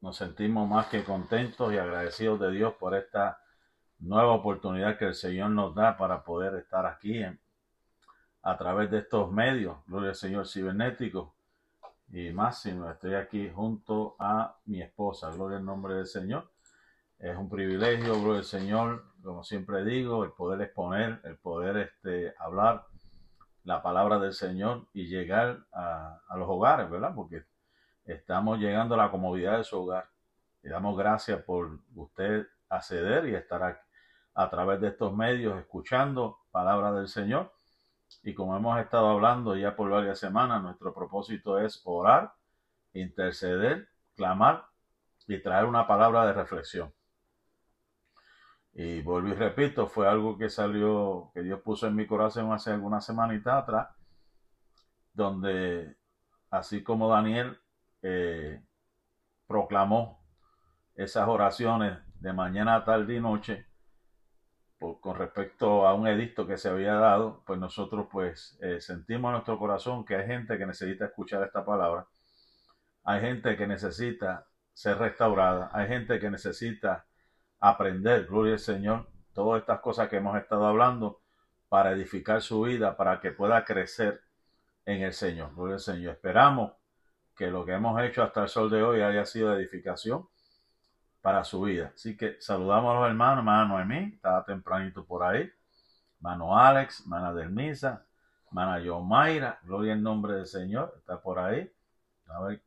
nos sentimos más que contentos y agradecidos de Dios por esta nueva oportunidad que el Señor nos da para poder estar aquí a través de estos medios, gloria al Señor cibernético. Y máximo, estoy aquí junto a mi esposa, gloria al nombre del Señor. Es un privilegio, gloria al Señor, como siempre digo, el poder exponer, el poder este, hablar la palabra del Señor y llegar a, a los hogares, ¿verdad? Porque estamos llegando a la comodidad de su hogar. Le damos gracias por usted acceder y estar aquí, a través de estos medios escuchando palabra del Señor. Y como hemos estado hablando ya por varias semanas, nuestro propósito es orar, interceder, clamar y traer una palabra de reflexión. Y vuelvo y repito, fue algo que salió, que Dios puso en mi corazón hace algunas semanitas atrás, donde así como Daniel eh, proclamó esas oraciones de mañana, tarde y noche con respecto a un edicto que se había dado, pues nosotros pues eh, sentimos en nuestro corazón que hay gente que necesita escuchar esta palabra, hay gente que necesita ser restaurada, hay gente que necesita aprender, gloria al Señor, todas estas cosas que hemos estado hablando para edificar su vida, para que pueda crecer en el Señor, gloria al Señor. Esperamos que lo que hemos hecho hasta el sol de hoy haya sido edificación para su vida. Así que saludamos a los hermanos, hermana Noemí, estaba tempranito por ahí, hermano Alex, hermana Delmisa, hermana Yomaira, gloria en nombre del Señor, está por ahí. A ver,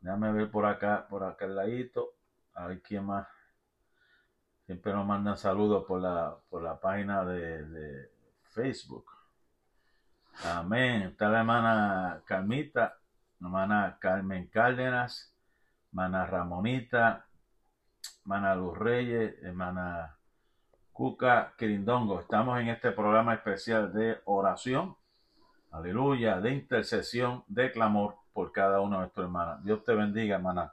déjame ver por acá, por acá al ladito, a ver quién más. Siempre nos mandan saludos por la, por la página de, de Facebook. Amén. Está la hermana Carmita, hermana Carmen Cárdenas, hermana Ramonita, hermana Luz Reyes, hermana Cuca Quirindongo. Estamos en este programa especial de oración, aleluya, de intercesión, de clamor por cada uno de nuestros hermanos. Dios te bendiga, hermana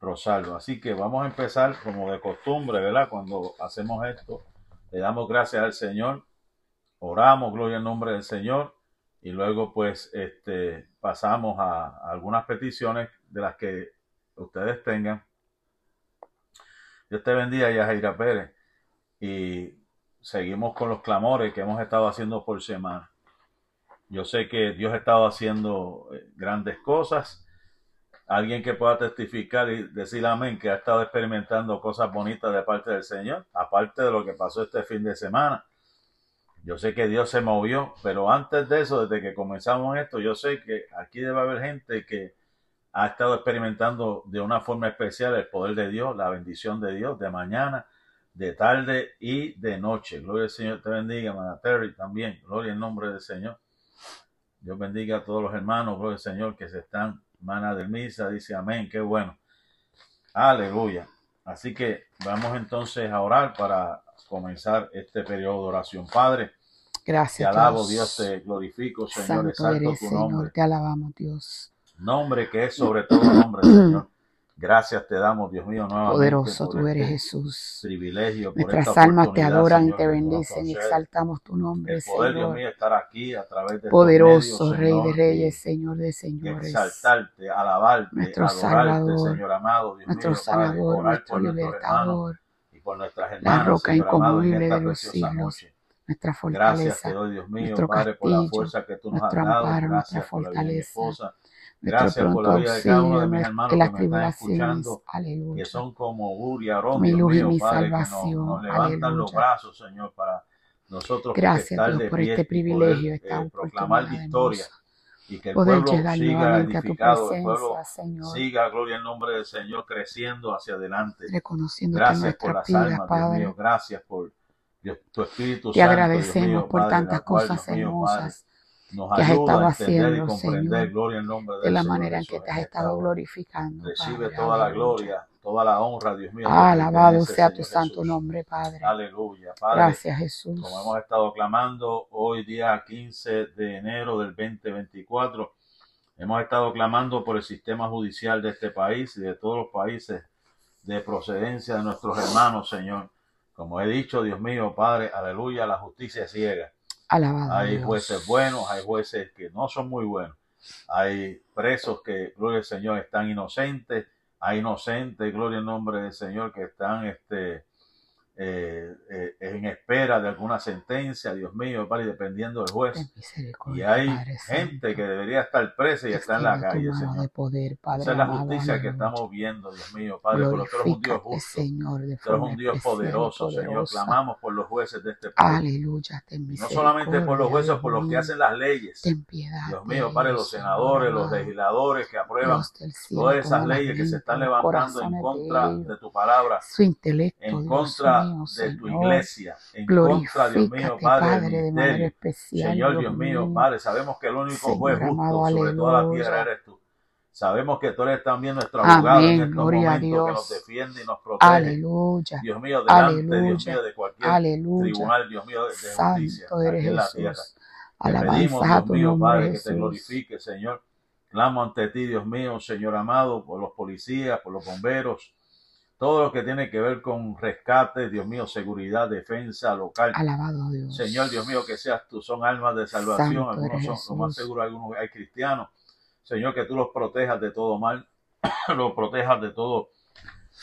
Rosaldo. Así que vamos a empezar como de costumbre, ¿verdad? Cuando hacemos esto, le damos gracias al Señor, oramos, gloria al nombre del Señor, y luego pues este, pasamos a, algunas peticiones de las que ustedes tengan. Dios te bendiga, Yajaira Pérez. Y seguimos con los clamores que hemos estado haciendo por semana. Yo sé que Dios ha estado haciendo eh, grandes cosas. Alguien que pueda testificar y decir amén, que ha estado experimentando cosas bonitas de parte del Señor, aparte de lo que pasó este fin de semana yo sé que Dios se movió, pero antes de eso, desde que comenzamos esto, yo sé que aquí debe haber gente que ha estado experimentando de una forma especial el poder de Dios, la bendición de Dios, de mañana, de tarde y de noche. Gloria al Señor, te bendiga, hermana Terry, también. Gloria en nombre del Señor. Dios bendiga a todos los hermanos, gloria al Señor, que se están, hermana del misa, dice amén, qué bueno. Aleluya. Así que vamos entonces a orar para comenzar este periodo de oración. Padre, Gracias. Te alabo, Dios, te glorifico, Señor, exalto tu nombre. Te alabamos, Dios. Nombre que es sobre todo nombre, Señor. Gracias te damos, Dios mío, nuevamente. Poderoso tú eres, este Jesús. Privilegio. Nuestras almas te adoran y te bendicen y exaltamos tu nombre, el poder, Señor. Dios mío, estar aquí a través de Poderoso Rey de Reyes, Señor de Señores. Exaltarte, alabarte, nuestro adorarte, Salvador, Señor amado, Dios nuestro mío, Salvador, nuestro libertador, y por nuestras hermanas, la roca Señor amado, esta de los siglos. noche. Nuestra Gracias fortaleza, te doy, Dios mío, nuestro Padre, por la fuerza que tú nos has dado. amparo, Gracias por la vida de mi fortaleza, esposa. nuestro Gracias por la vida de cada uno de mis hermanos las que me están tribulaciones. escuchando, Aleluya. que son como Uri, Aarón, Mi Dios luz y mi Padre, que nos, salvación. nos levantan los brazos, Señor, para nosotros Gracias, estar Dios, de por pie este privilegio, poder, esta eh, proclamar victoria y que el Poder pueblo siga edificado, el pueblo presencia, Señor, siga, gloria al nombre del Señor, creciendo hacia adelante. reconociendo que Gracias por las vidas, almas, Dios Padre, mío, gracias por Dios, tu Espíritu te Santo, agradecemos mío, por Padre, cosas Dios mío, Padre, hermosas que has estado haciendo, Señor, gloria al nombre de del la Señor manera en que te has en esta estado glorificando, Recibe Padre. toda la gloria, toda la honra, Dios mío, Alabado sea tu santo Jesús. nombre, Padre. Aleluya, Padre. Gracias, Jesús. Como hemos estado clamando hoy día 15 de enero del 2024, hemos estado clamando por el sistema judicial de este país y de todos los países de procedencia de nuestros hermanos, Señor. Como he dicho, Dios mío, Padre, aleluya, la justicia es ciega. Alabado Hay Dios. jueces buenos, hay jueces que no son muy buenos. Hay presos que, gloria al Señor, están inocentes. a inocentes, gloria al nombre del Señor, que están este, eh, eh, en espera de alguna sentencia, Dios mío, Padre, dependiendo del juez. Y hay gente que debería estar presa y está en la calle, Señor. Poder, Padre, Esa es la justicia que estamos viendo, Dios mío, Padre, pero tú eres un Dios justo, Señor, tú eres un Dios poderoso, Señor. Clamamos por los jueces de este. Aleluya, No solamente por los jueces, por los que hacen las leyes. Dios mío, Padre, los senadores, los legisladores que aprueban todas esas leyes que se están levantando en contra de tu palabra, su intelecto, en contra de tu iglesia, en contra, Dios mío, Padre, de manera especial, Señor, Dios mío, Padre, sabemos que el único juez justo sobre toda la tierra eres tú. Sabemos que tú eres también nuestro abogado en estos momentos que nos defiende y nos protege. Aleluya. Dios mío, delante, Dios mío, de cualquier tribunal, Dios mío, de, justicia aquí en la tierra. Te pedimos, Dios mío, Padre, que te glorifique, Señor. Clamo ante ti, Dios mío, Señor amado, por los policías, por los bomberos, todo lo que tiene que ver con rescate, Dios mío, seguridad, defensa local. Alabado Dios. Señor, Dios mío, que seas tú, son almas de salvación, algunos son, lo más seguro, algunos hay cristianos. Señor, que tú los protejas de todo mal, los protejas de todo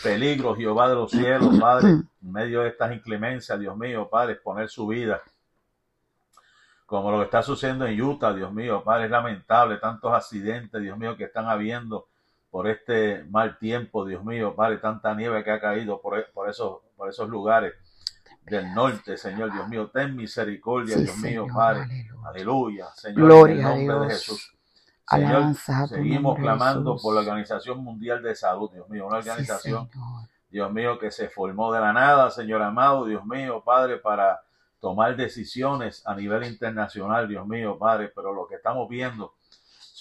peligro, Jehová de los cielos, Padre, en medio de estas inclemencias, Dios mío, Padre, exponer su vida. Como lo que está sucediendo en Utah, Dios mío, Padre, es lamentable, tantos accidentes, Dios mío, que están habiendo por este mal tiempo, Dios mío, Padre, tanta nieve que ha caído por, e, por, esos, por esos lugares del norte, Señor, Dios mío, ten misericordia, Dios mío, Padre, aleluya, Señor, Gloria en el nombre de Jesús. Señor, seguimos clamando por la Organización Mundial de Salud, Dios mío, una organización, Dios mío, que se formó de la nada, Señor amado, Dios mío, Padre, para tomar decisiones a nivel internacional, Dios mío, Padre, pero lo que estamos viendo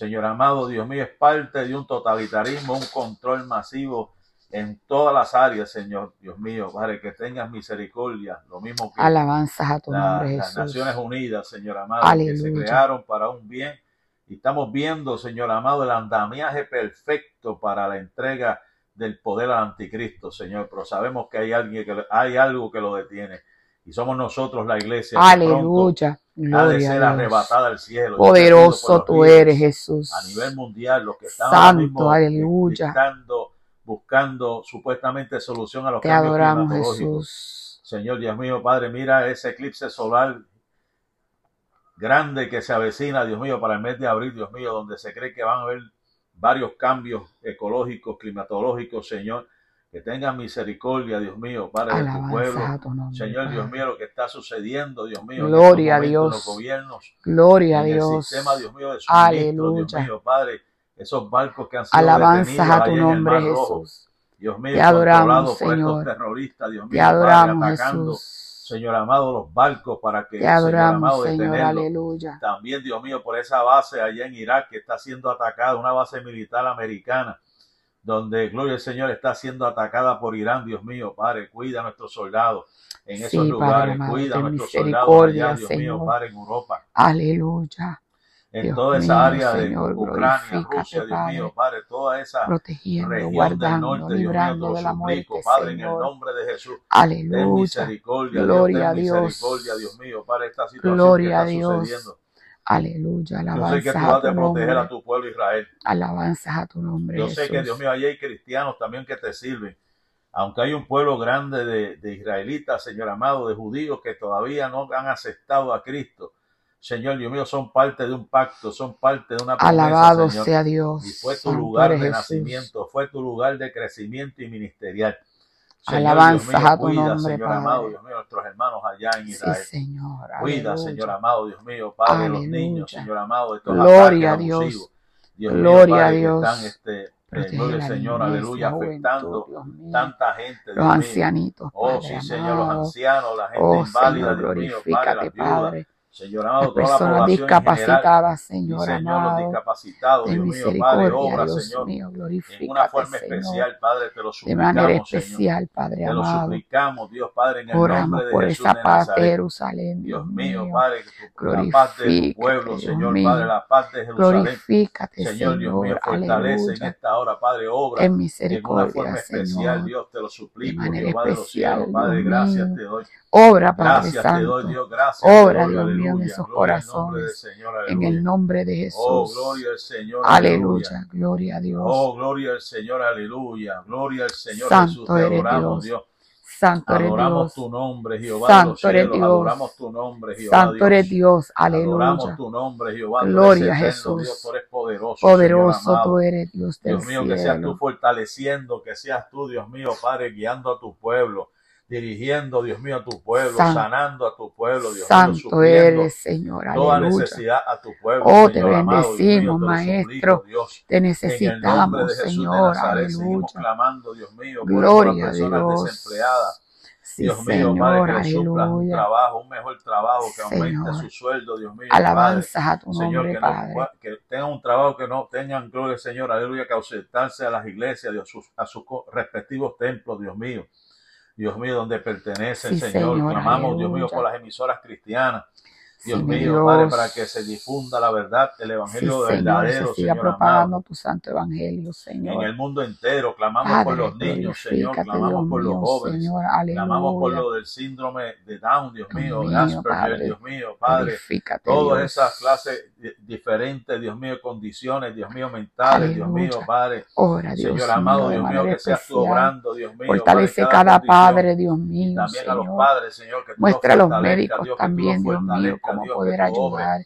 Señor amado, Dios mío, es parte de un totalitarismo, un control masivo en todas las áreas, Señor, Dios mío, Padre, que tengas misericordia, lo mismo que Alabanzas a tu nombre, las Naciones Unidas, Señor amado, que se crearon para un bien. Y estamos viendo, Señor amado, el andamiaje perfecto para la entrega del poder al anticristo, Señor. Pero sabemos que hay alguien que hay algo que lo detiene y somos nosotros la iglesia. Aleluya. ha de ser arrebatada al cielo. Poderoso tú eres, Jesús. A nivel mundial, los que están Santo, aleluya. buscando supuestamente solución a los Te cambios adoramos, climatológicos. Jesús. Señor Dios mío, Padre, mira ese eclipse solar grande que se avecina, Dios mío, para el mes de abril, Dios mío, donde se cree que van a haber varios cambios ecológicos, climatológicos, Señor que tenga misericordia, Dios mío, para tu pueblo. Señor, Dios mío, lo que está sucediendo, Dios mío, Gloria a Dios. en los gobiernos, Gloria a en Dios. el sistema, Dios mío, de suministro, Dios mío, Padre, esos barcos que han sido Alabanzas detenidos a tu nombre, en el Mar Jesús. Rojo. Dios mío, Te adoramos, por Señor. estos terroristas, Dios mío, Te Padre, adoramos, atacando, Jesús. Señor amado, los barcos para que, Te Señor adoramos, amado, Señor. Aleluya. También, Dios mío, por esa base allá en Irak que está siendo atacada, una base militar americana, donde, gloria al Señor, está siendo atacada por Irán, Dios mío, Padre, cuida a nuestros soldados en Sí, esos Padre lugares, cuida a ten nuestros soldados allá, Dios mío. Padre, en Europa, Aleluya. en Dios toda esa área de Ucrania, Rusia, Dios Padre. mío, Padre, toda esa región del norte, Dios mío, te lo suplico, muerte, Padre, en el nombre de Jesús. Ten Aleluya. misericordia, Gloria Dios, a ten Dios. misericordia, Dios mío, para esta situación Gloria a que está Dios. sucediendo. Aleluya. Yo sé que tú a vas tu a proteger a tu pueblo Israel. Alabanzas a tu nombre, Yo sé que, Dios mío, allí hay cristianos también que te sirven. Aunque hay un pueblo grande de, de israelitas, Señor amado, de judíos que todavía no han aceptado a Cristo. Señor, Dios mío, son parte de un pacto, son parte de una promesa, Alabado Señor. sea Dios. Y fue tu Santo lugar de Jesús. nacimiento, fue tu lugar de crecimiento y ministerial. Señor, mío, a tu cuida, nombre, Señor Padre. amado, Dios mío, nuestros hermanos allá en Sí, Israel. Señor. Cuida, Aleluya. Señor amado, Dios mío, Padre, los niños, Señor amado, de estos Gloria a Dios. mío, Gloria a que Dios. están, este, Protege gloria la al Señor, aleluya, afectando juventud, tanta gente, Los Dios ancianitos, Oh, sí, Señor, los ancianos, la gente Oh, inválida, Señor, Dios mío, Padre, las viudas, Padre. Señor amado, toda la personas en general. discapacitadas, Señor Señor, los amado. discapacitados, Ten Dios mío, Padre, misericordia, obra, Dios Señor, mío, en una forma Señor. especial, Padre, te lo De suplicamos, manera Señor. especial, Padre Te lo amado. suplicamos, Dios Padre, en el Oramos nombre de por Jesús esa de paz de. Jerusalén, Dios Dios mío. Padre, la paz de tu pueblo, Dios Señor, mío. Padre, la paz de Jerusalén. Glorifícate, Señor, Dios mío, Señor. fortalece en Aleluya. esta hora, Padre, obra Ten en una misericordia, forma especial, Señor. Dios, te lo suplico, manera Jehová de los especial, cielos, Padre, Dios gracias te doy. Obra, Padre Gracias te doy, Santo. Dios, gracias. Obra, Dios en esos corazones. En el nombre de Jesús. Oh, gloria al Señor. Aleluya. Gloria a Dios. Oh, gloria al Señor. Aleluya. Gloria al Señor Santo Jesús. Te Dios. Santo eres Dios. tu nombre, Jehová. Santo eres. Dios. Adoramos tu nombre, Jehová. Santo eres Dios. Adoramos Aleluya. tu nombre, Jehová. Tú eres Gloria a Jesús. Dios, tú eres poderoso. Poderoso tú eres, Dios del Dios mío, que seas tú fortaleciendo, que seas tú, Dios mío, Padre, guiando a tu pueblo, dirigiendo, Dios mío, a tu pueblo, San- sanando a tu pueblo, Dios mío, supliendo eres, Señor. toda Aleluya. necesidad a tu pueblo. Oh, te Señor amado, Dios mío, bendecimos, te Maestro. suplico, Dios. Te En el nombre de necesitamos, Jesús de Señor. Nazaret seguimos Aleluya. clamando, Dios mío, por Gloria a las personas Dios. desempleadas. Sí, Dios mío, Padre, Señor. que le suplas un trabajo, un mejor trabajo, que aumente Señor. su sueldo, Dios mío, Padre. Alabanzas a tu Señor, nombre, que, no, Padre. que tengan un trabajo que no tengan, gloria Señor, aleluya, que ausentarse a las iglesias, Dios, a sus respectivos templos, Dios mío. Dios mío, donde pertenecen, Sí, Señor. Clamamos, Dios mío, por las emisoras cristianas. Dios Sí, mío, Padre, para que se difunda la verdad, el evangelio Señor, verdadero, se siga Señor propagando amado. tu santo evangelio, En Señor. el mundo entero, clamamos por los niños, Señor, clamamos Dios por los jóvenes, Señor, clamamos por lo del síndrome de Down, Dios Dios mío, Asperger, Padre. Dios mío, Padre, todas esas clases di- diferentes, Dios mío, condiciones, Dios mío, mentales, Dios mío. Padre. Ora, Señor amado, Dios mío, que seas tú obrando, Dios mío, Fortalece cada padre, Dios Y mío, también a los Señor. padres, Señor, que tú Muestra a los médicos también, Dios mío, cómo poder ayudar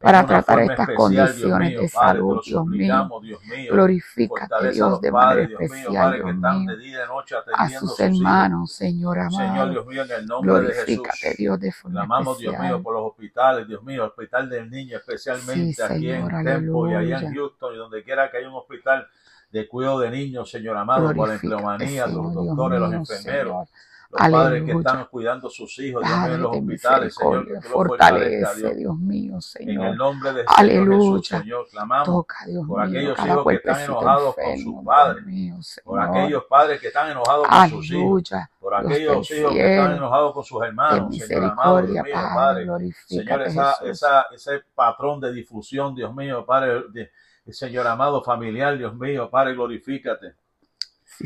para tratar estas especial, condiciones mío, de Padre, salud, lo Dios mío. Dios mío. Glorifícate, Dios, de manera padres, Dios mío, especial, Padre, que Dios están mío, de día y de noche a sus hermanos, Señor Señor, amado. Dios mío, en el nombre de Jesús. Dios, de forma Clamamos, Dios mío, por los hospitales, Dios mío, el hospital del niño, especialmente Sí, aquí en Señor, Tempo y allá en. Houston y donde quiera que haya un hospital de cuidado de niños, Señor amado, por la empleomanía, los Señor, doctores, los enfermeros, Señor. Los padres que Aleluya. están cuidando a sus hijos, Dios mío, en los hospitales, Señor, que fortalece, Dios. Dios mío, En el Señor. nombre de Señor Jesús, Aleluya. Señor, clamamos Toca, Dios por mío, aquellos hijos que están enojados con sus padres, mío, por Señor. aquellos padres que están enojados con sus hijos, Aleluya. por aquellos hijos que están enojados con sus hermanos, Señor amado, Dios mío, Padre. Padre. Señor, esa, esa, ese patrón de difusión, Dios mío, Padre, Señor amado, familiar, Dios mío, Padre, glorifícate.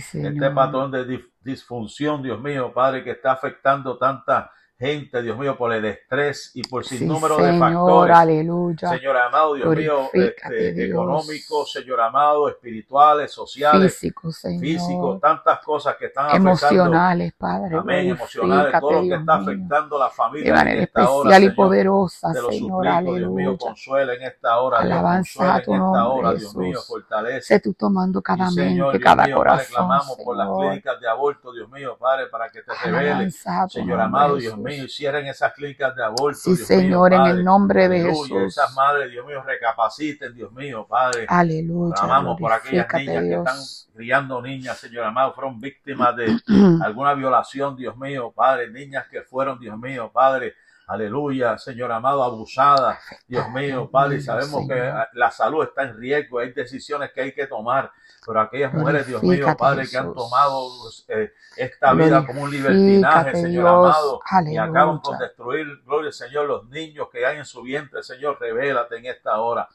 Sí, Este patrón de disfunción, Dios mío, Padre, que está afectando tanta gente, Dios mío, por el estrés y por sin Sí, número de Señor. factores. Aleluya. Señor amado, Dios mío, este, Dios. económicos, Señor amado, espirituales, sociales, Físico, físicos, tantas cosas que están afectando, Emocionales, Padre. amén, emocionales, todo lo que Dios está mío. afectando a la De familia en manera esta hora, especial y Señor. poderosa, Señor. suplico, Dios mío, Aleluya. consuela en esta hora, Alabanza a en tu esta nombre, hora, Dios mío, Jesús. fortalece. Sé tú tomando cada Y mente, Dios cada mío, Padre, corazón, clamamos por las clínicas de aborto, Dios mío, Padre, para que te revele. Alabanza a tu Señor amado, Dios Jesús. Mío, cierren esas clínicas de aborto, Sí, Dios mío, Señor, en el nombre de Aleluya, Jesús. esas madres, Dios mío, recapaciten, Dios mío, Padre. Aleluya. Clamamos por aquellas niñas que están criando niñas, Señor amado, fueron víctimas de alguna violación, Dios mío, Padre, niñas que fueron, Dios mío, Padre, aleluya, Señor amado, abusadas, Dios mío, Padre, sabemos que la salud está en riesgo, hay decisiones que hay que tomar, pero aquellas mujeres, Dios mío, Padre, que han tomado eh, esta vida como un libertinaje, Señor amado, y acaban con Aleluya. destruir, gloria al Señor, los niños que hay en su vientre, Señor, revélate en esta hora.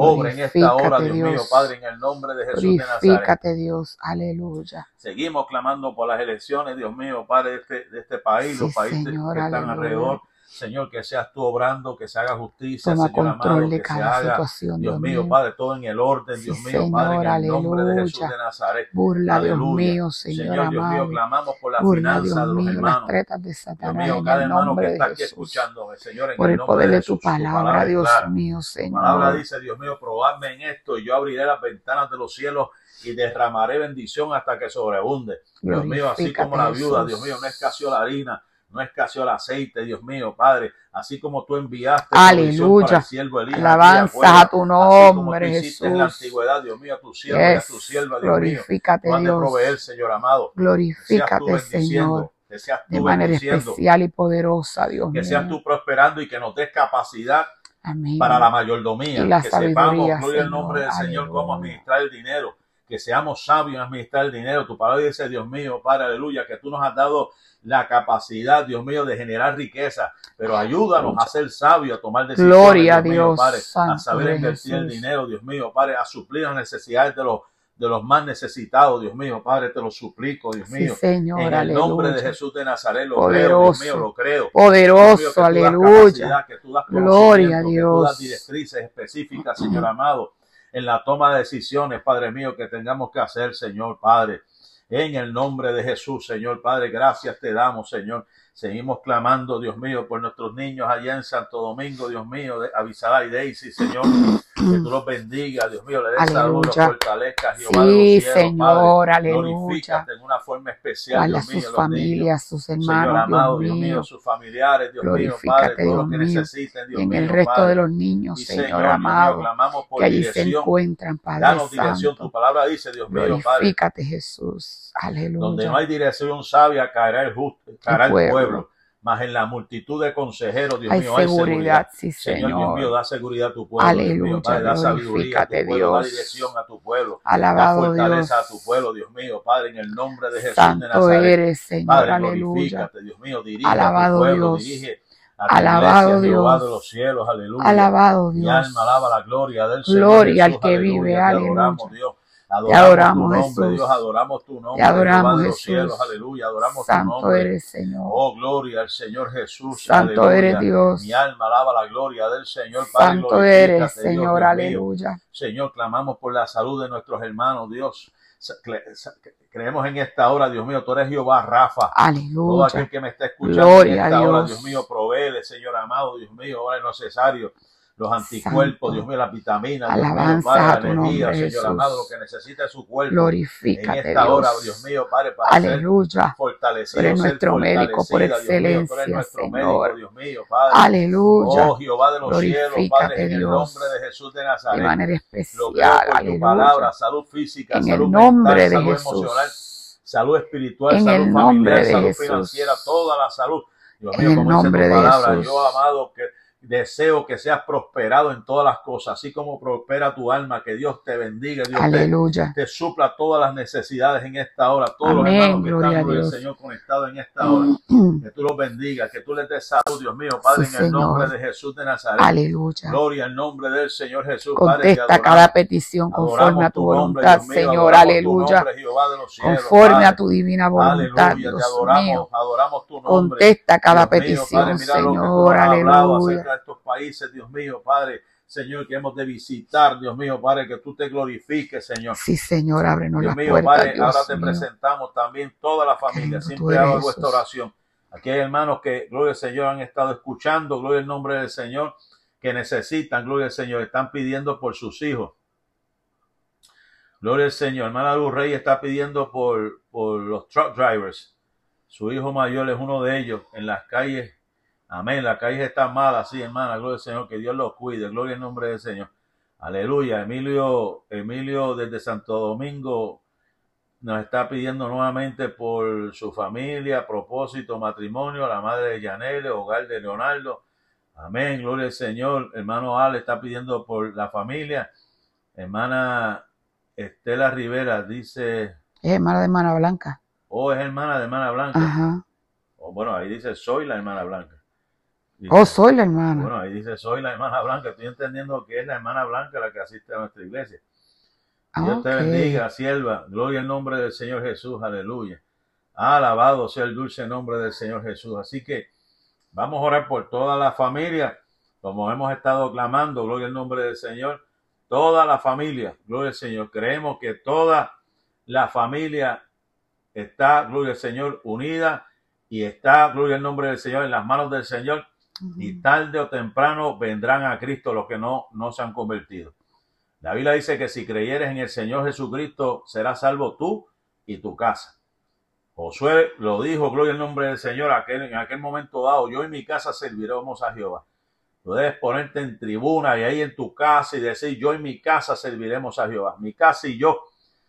Obra en esta hora, Dios mío. Padre, en el nombre de Jesús de Nazaret. Dios. Aleluya. Seguimos clamando por las elecciones, Dios mío, Padre, de este, de este país, Sí, los países Señor, que están aleluya. alrededor. Señor, que seas tú obrando, que se haga justicia, Toma Señor control amado, de que se cada haga, situación, Dios Dios mío, mío. Padre, todo en el orden, Dios Sí, mío, Padre, en el Señor, nombre de Jesús aleluya. de Nazaret. Burla, Dios Aleluya. mío, Señor, Señor, Dios mío, amado. clamamos por la Burla, finanza Dios de los mío, hermanos. de Dios Satanás mío, en cada hermano que está aquí escuchándome, Señor, en Por el el nombre poder de Jesús, tu palabra, es Dios clara. mío, Tu palabra Señor. dice, Dios mío, probadme en esto y yo abriré las ventanas de los cielos y derramaré bendición hasta que sobreabunde. Dios mío, así como la viuda. Dios mío, no escaseó la harina, no escaseó el aceite, Dios mío, Padre, así como tú enviaste Aleluya. para el siervo Elías, Alabanza a tu cueva, así como nombre, en la antigüedad, Dios mío, a tu siervo y a Yes. tu sierva, Dios mío, Glorifícate, de Dios. proveer, Señor amado, Glorifícate, Señor. que seas De tú manera bendiciendo, especial y poderosa, Dios que seas mío. tú prosperando y que nos des capacidad Amén. para la mayordomía, Y la que sepamos, gloria Señor. nombre del Señor, cómo administrar el dinero, que seamos sabios en administrar el dinero. Tu palabra dice, Dios mío, Padre, aleluya, que tú nos has dado la capacidad, Dios mío, de generar riqueza, pero ayúdanos a ser sabios, a tomar decisiones, Gloria a mío, Dios, Padre, a saber invertir el dinero, Dios mío, Padre, a suplir las necesidades de los de los más necesitados, Dios mío, Padre, te lo suplico, Dios mío. Señor, en el nombre de Jesús de Nazaret lo creo, Dios mío, lo creo. Poderoso, aleluya. Gloria a Dios. Que tú das directrices específicas, Señor amado, en la toma de decisiones, Padre mío, que tengamos que hacer, Señor Padre. En el nombre de Jesús, Señor Padre, gracias te damos, Señor. Seguimos clamando, Dios mío, por nuestros niños allá en Santo Domingo, Dios mío, de Avisada y Daisy, Señor. Que tú los bendiga, Dios mío, le des salud, los fortalezca, Jehová sí, Señor, aleluya. en una forma especial, Dios mío, sus familias, sus hermanos, Señor amado, Dios mío, sus familiares, Dios mío, Padre, todo lo que necesiten, Dios y en el resto de los niños, Señor, amado, que allí se encuentran, Padre Danos dirección, tu palabra dice, Dios mío, Padre. Jesús, aleluya. Donde no hay dirección sabia, caerá el justo, caerá el pueblo más en la multitud de consejeros, Dios mío, hay seguridad. Sí, Señor. Dios mío, da seguridad a tu pueblo. Aleluya, Dios mío, Padre, da sabiduría a tu pueblo, Dios. da dirección a tu pueblo. Alabado da fortaleza Dios. a tu pueblo, Dios mío, Padre, en el nombre de Jesús Santo de Nazaret. eres, Señor, Padre, aleluya. Dios mío, dirige Alabado a tu pueblo, Dios. dirige Alabado iglesia, Dios. de los cielos, aleluya. Alabado Mi Dios. alma alaba la gloria del Señor. Gloria al que aleluya. vive, Te adoramos, aleluya. Te adoramos, tu nombre, Jesús. Dios, adoramos tu nombre. Te adoramos, Jesús. cielos, aleluya, adoramos tu Santo nombre. eres, Señor. Oh, gloria al Señor Jesús. Santo aleluya. eres Dios. Mi alma alaba la gloria del Señor. Padre, Santo eres, Señor, Dios aleluya. Señor, clamamos por la salud de nuestros hermanos, Dios. Creemos en esta hora, Dios mío, tú eres Jehová Rafa. Todo Aleluya. aquel que me está escuchando Gloria en esta hora, Dios. Mío, provee, Señor amado, Dios mío, ahora es necesario. Los anticuerpos, Santo. Dios mío, las vitaminas, Dios mío, Alabanza Padre, a la tu energía, nombre, Señor amado, lo que necesita es su cuerpo. En esta hora, Dios. Dios mío, Padre, para ser Aleluya. fortalecido, Tú eres ser nuestro médico por fortalecida, Dios mío, excelencia, nuestro Señor. médico, Dios mío, Padre. Aleluya. Oh Jehová de los cielos, Padre, en el Dios. nombre de Jesús de De Nazaret. manera Lo creo especial. tu palabra, salud física, En salud el nombre mental, de salud Jesús. emocional, salud espiritual, En salud el familiar, de salud Jesús. financiera, toda la salud. Dios En mío, el como dice nombre tu de palabra, Jesús. yo amado que deseo que seas prosperado en todas las cosas, así como prospera tu alma, que Dios te bendiga, Dios te, Aleluya. te supla todas las necesidades en esta hora, todos los hermanos que gloria están, al Dios. Señor, conectados en esta hora, que tú los bendigas, que tú les des salud, Dios mío, Padre, Sí, en el nombre de Jesús de Nazaret. Aleluya. Gloria al nombre del Señor Jesús, Padre, te Contesta cada petición conforme Adoramos a tu nombre, voluntad, mío, Señor. Aleluya. nombre, cielos, Conforme Padre. a tu divina voluntad, Aleluya, te Dios adoramos, mío. adoramos tu nombre. Contesta cada Dios mío, petición, Padre, que tú Señor. Aleluya. De estos países, Dios mío, Padre, Señor, que hemos de visitar, Dios mío, Padre, que tú te glorifiques, Señor. Sí, Señor, ábrenos Dios mío, Padre, ahora te mío. presentamos también toda la familia. Siempre hago esta Jesús. oración. Aquí hay hermanos que, gloria al Señor, han estado escuchando, gloria al nombre del Señor, que necesitan, gloria al Señor, están pidiendo por sus hijos. Gloria al Señor. Hermana Luz Rey está pidiendo por, por los truck drivers. Su hijo mayor es uno de ellos en las calles. Amén. Las calles están malas, sí, hermana. Gloria al Señor. Que Dios los cuide. Gloria al nombre del Señor. Aleluya. Emilio, Emilio desde Santo Domingo nos está pidiendo nuevamente por su familia, propósito, matrimonio, la madre de Yanele, hogar de Leonardo. Amén, gloria al Señor. Hermano Ale está pidiendo por la familia. Hermana Estela Rivera dice, Es hermana de hermana blanca. oh, es hermana de hermana Blanca. Ajá. O bueno, ahí dice, soy la hermana Blanca. Dice, Oh, soy la hermana. Bueno, ahí dice, soy la hermana Blanca. Estoy entendiendo que es la hermana Blanca la que asiste a nuestra iglesia. Dios te bendiga, sierva. Gloria al nombre del Señor Jesús. Aleluya. Alabado sea el dulce nombre del Señor Jesús. Así que vamos a orar por toda la familia, como hemos estado clamando. Gloria al nombre del Señor. Toda la familia. Gloria al Señor. Creemos que toda la familia está, gloria al Señor, unida y está, gloria al nombre del Señor, en las manos del Señor. Y tarde o temprano vendrán a Cristo los que no, no se han convertido. La Biblia dice que si creyeres en el Señor Jesucristo, serás salvo tú y tu casa. Josué lo dijo, gloria al nombre del Señor, en aquel momento dado, yo y mi casa serviremos a Jehová. Tú debes ponerte en tribuna y ahí en tu casa y decir, yo y mi casa serviremos a Jehová. Mi casa y yo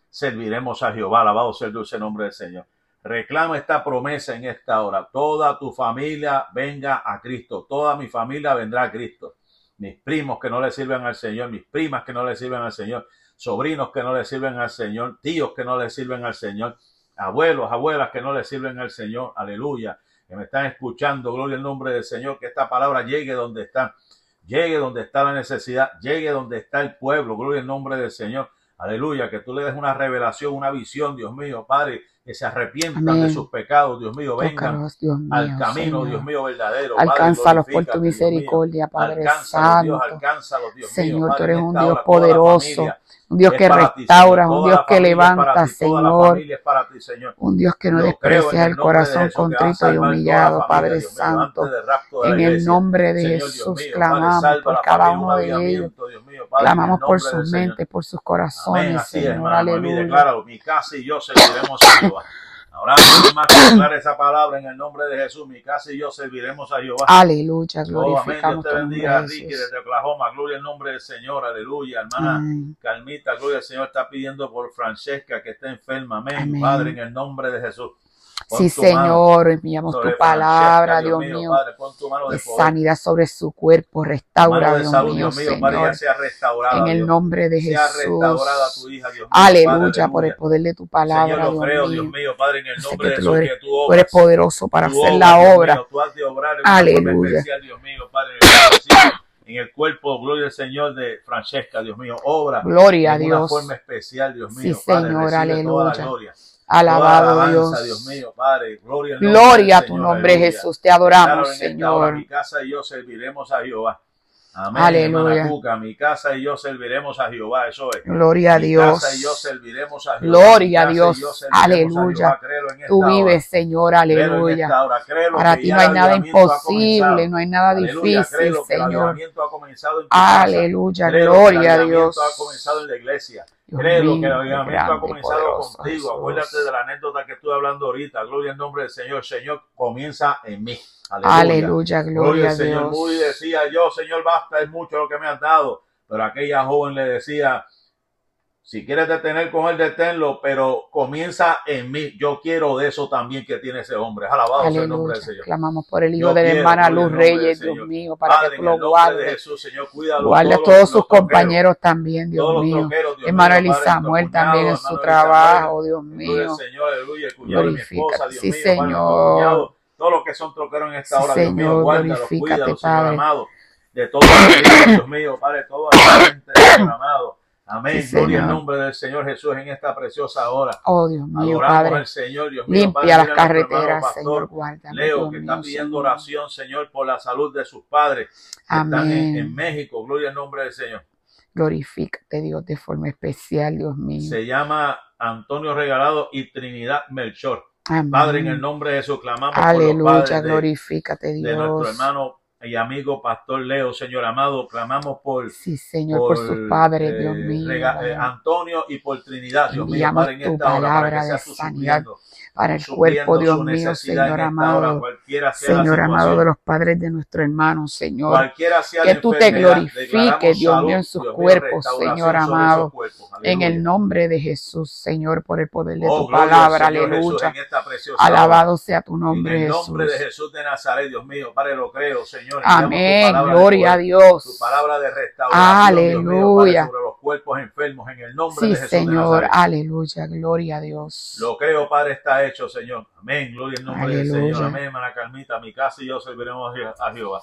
serviremos a Jehová. Alabado sea el dulce nombre del Señor. Reclama esta promesa en esta hora. Toda tu familia venga a Cristo. Toda mi familia vendrá a Cristo. Mis primos que no le sirven al Señor, mis primas que no le sirven al Señor, sobrinos que no le sirven al Señor, tíos que no le sirven al Señor, abuelos, abuelas que no le sirven al Señor. Aleluya. Que me están escuchando. Gloria al nombre del Señor. Que esta palabra llegue donde están. Llegue donde está la necesidad. Llegue donde está el pueblo. Gloria al nombre del Señor. Aleluya, que tú le des una revelación, una visión, Dios mío, Padre, que se arrepientan de sus pecados, Dios mío, vengan al camino, Dios mío, verdadero. Alcánzalos por tu misericordia, Padre Santo. Dios, alcánzalos, Dios Señor, tú eres un Dios poderoso un Dios que restaura, un Dios que levanta, Señor. Un Dios que no desprecia el corazón contrito y humillado, Padre Santo. En el nombre de Jesús clamamos por cada uno de ellos. Clamamos por sus mentes, por sus corazones, Señor. Aleluya. Mi casa y yo. Ahora más declarar esa palabra en el nombre de Jesús. Mi casa y yo serviremos a Jehová. Aleluya, gloria. Oh, amén. Dios te bendiga, a Ricky desde Oklahoma. Gloria al nombre del Señor. Aleluya. Hermana Calmita, gloria al Señor. Está pidiendo por Francesca que está enferma. amén. Padre, en el nombre de Jesús sí, Señor, enviamos tu palabra, Dios mío, de, sanidad sobre su cuerpo, restaura, Dios mío, Señor, en el nombre de Jesús. Aleluya, por el poder de tu palabra, Dios mío. Padre, en el nombre de Jesús, que tú eres poderoso para hacer la obra. Aleluya. en el cuerpo, gloria al Señor de Francesca, Dios mío, obra. Gloria a Dios. De una forma especial, Dios mío. Sí, Señor, aleluya. Alabado Dios. Dios mío, Padre. Gloria, Gloria a tu nombre, Jesús. Te adoramos, Señor. mi casa y yo serviremos a Jehová. Amén. Aleluya. mi casa y yo serviremos a Jehová. Eso es. Gloria a Dios. Mi casa y yo serviremos a Jehová. Gloria a Dios. Aleluya. Tú vives, Señor. Aleluya. Para ti no hay nada imposible, no hay nada difícil, Señor. Aleluya. Gloria a Dios. ha comenzado en la iglesia. Creo que el avivamiento ha comenzado contigo. Acuérdate de la anécdota que estuve hablando ahorita. Gloria al nombre del Señor. Señor comienza en mí. Aleluya, gloria, a Señor. Muy decía yo, Señor, basta, es mucho lo que me has dado. Pero aquella joven le decía, si quieres detener con él, deténlo, pero comienza en mí. Yo quiero de eso también que tiene ese hombre. Alabado sea el nombre del Señor. Clamamos por el hijo de la hermana Luz Reyes, Dios mío, para que tú lo guardes. Jesús, Señor, cuídalo. Guarde a todos sus compañeros también, Dios mío. Hermano Samuel también en su trabajo, Dios mío. Señor, aleluya. Cuñado mi esposa, Dios mío. Señor. Todos los que son troqueros en esta hora, Dios mío, guárdalos, cuídalos, Señor amado. De todos Dios mío, Padre, toda la gente, amado Amén. Gloria al nombre del Señor Jesús en esta preciosa hora. Oh, Dios mío, Adoramos Padre. al Señor, Dios mío. Limpia las carreteras, Señor, guarda. Leo, que está pidiendo oración, Señor, por la salud de sus padres que están en, México. Gloria al nombre del Señor. Glorifícate, Dios, de forma especial, Dios mío. Se llama Antonio Regalado y Trinidad Melchor. Padre, en el nombre de Jesús, clamamos Aleluya, por los padres glorifícate, Dios. de nuestro hermano y amigo Pastor Leo, Señor amado, clamamos por, sí, Señor, por, sus padres, Dios eh, mío. Eh, Antonio y por Trinidad, Dios mío, Padre, en esta hora, para de sanidad para el cuerpo, Dios mío, Señor amado, Señor amado de los padres de nuestro hermano, Señor, que tú te glorifiques, Dios mío, en sus cuerpos, Señor amado, en el nombre de Jesús, Señor, por el poder de oh, tu palabra, aleluya, alabado sea tu nombre, en el nombre de Jesús de Nazaret, Dios mío, Padre, lo creo, Señor, amén, gloria a Dios, tu palabra de restauración, aleluya, sobre los cuerpos enfermos, en el nombre de Jesús Señor, aleluya, gloria a Dios, lo creo, Padre, está hecho, Señor. Amén. Gloria al nombre del Señor. Amén, hermana Carmita. Mi casa y yo serviremos a Jehová.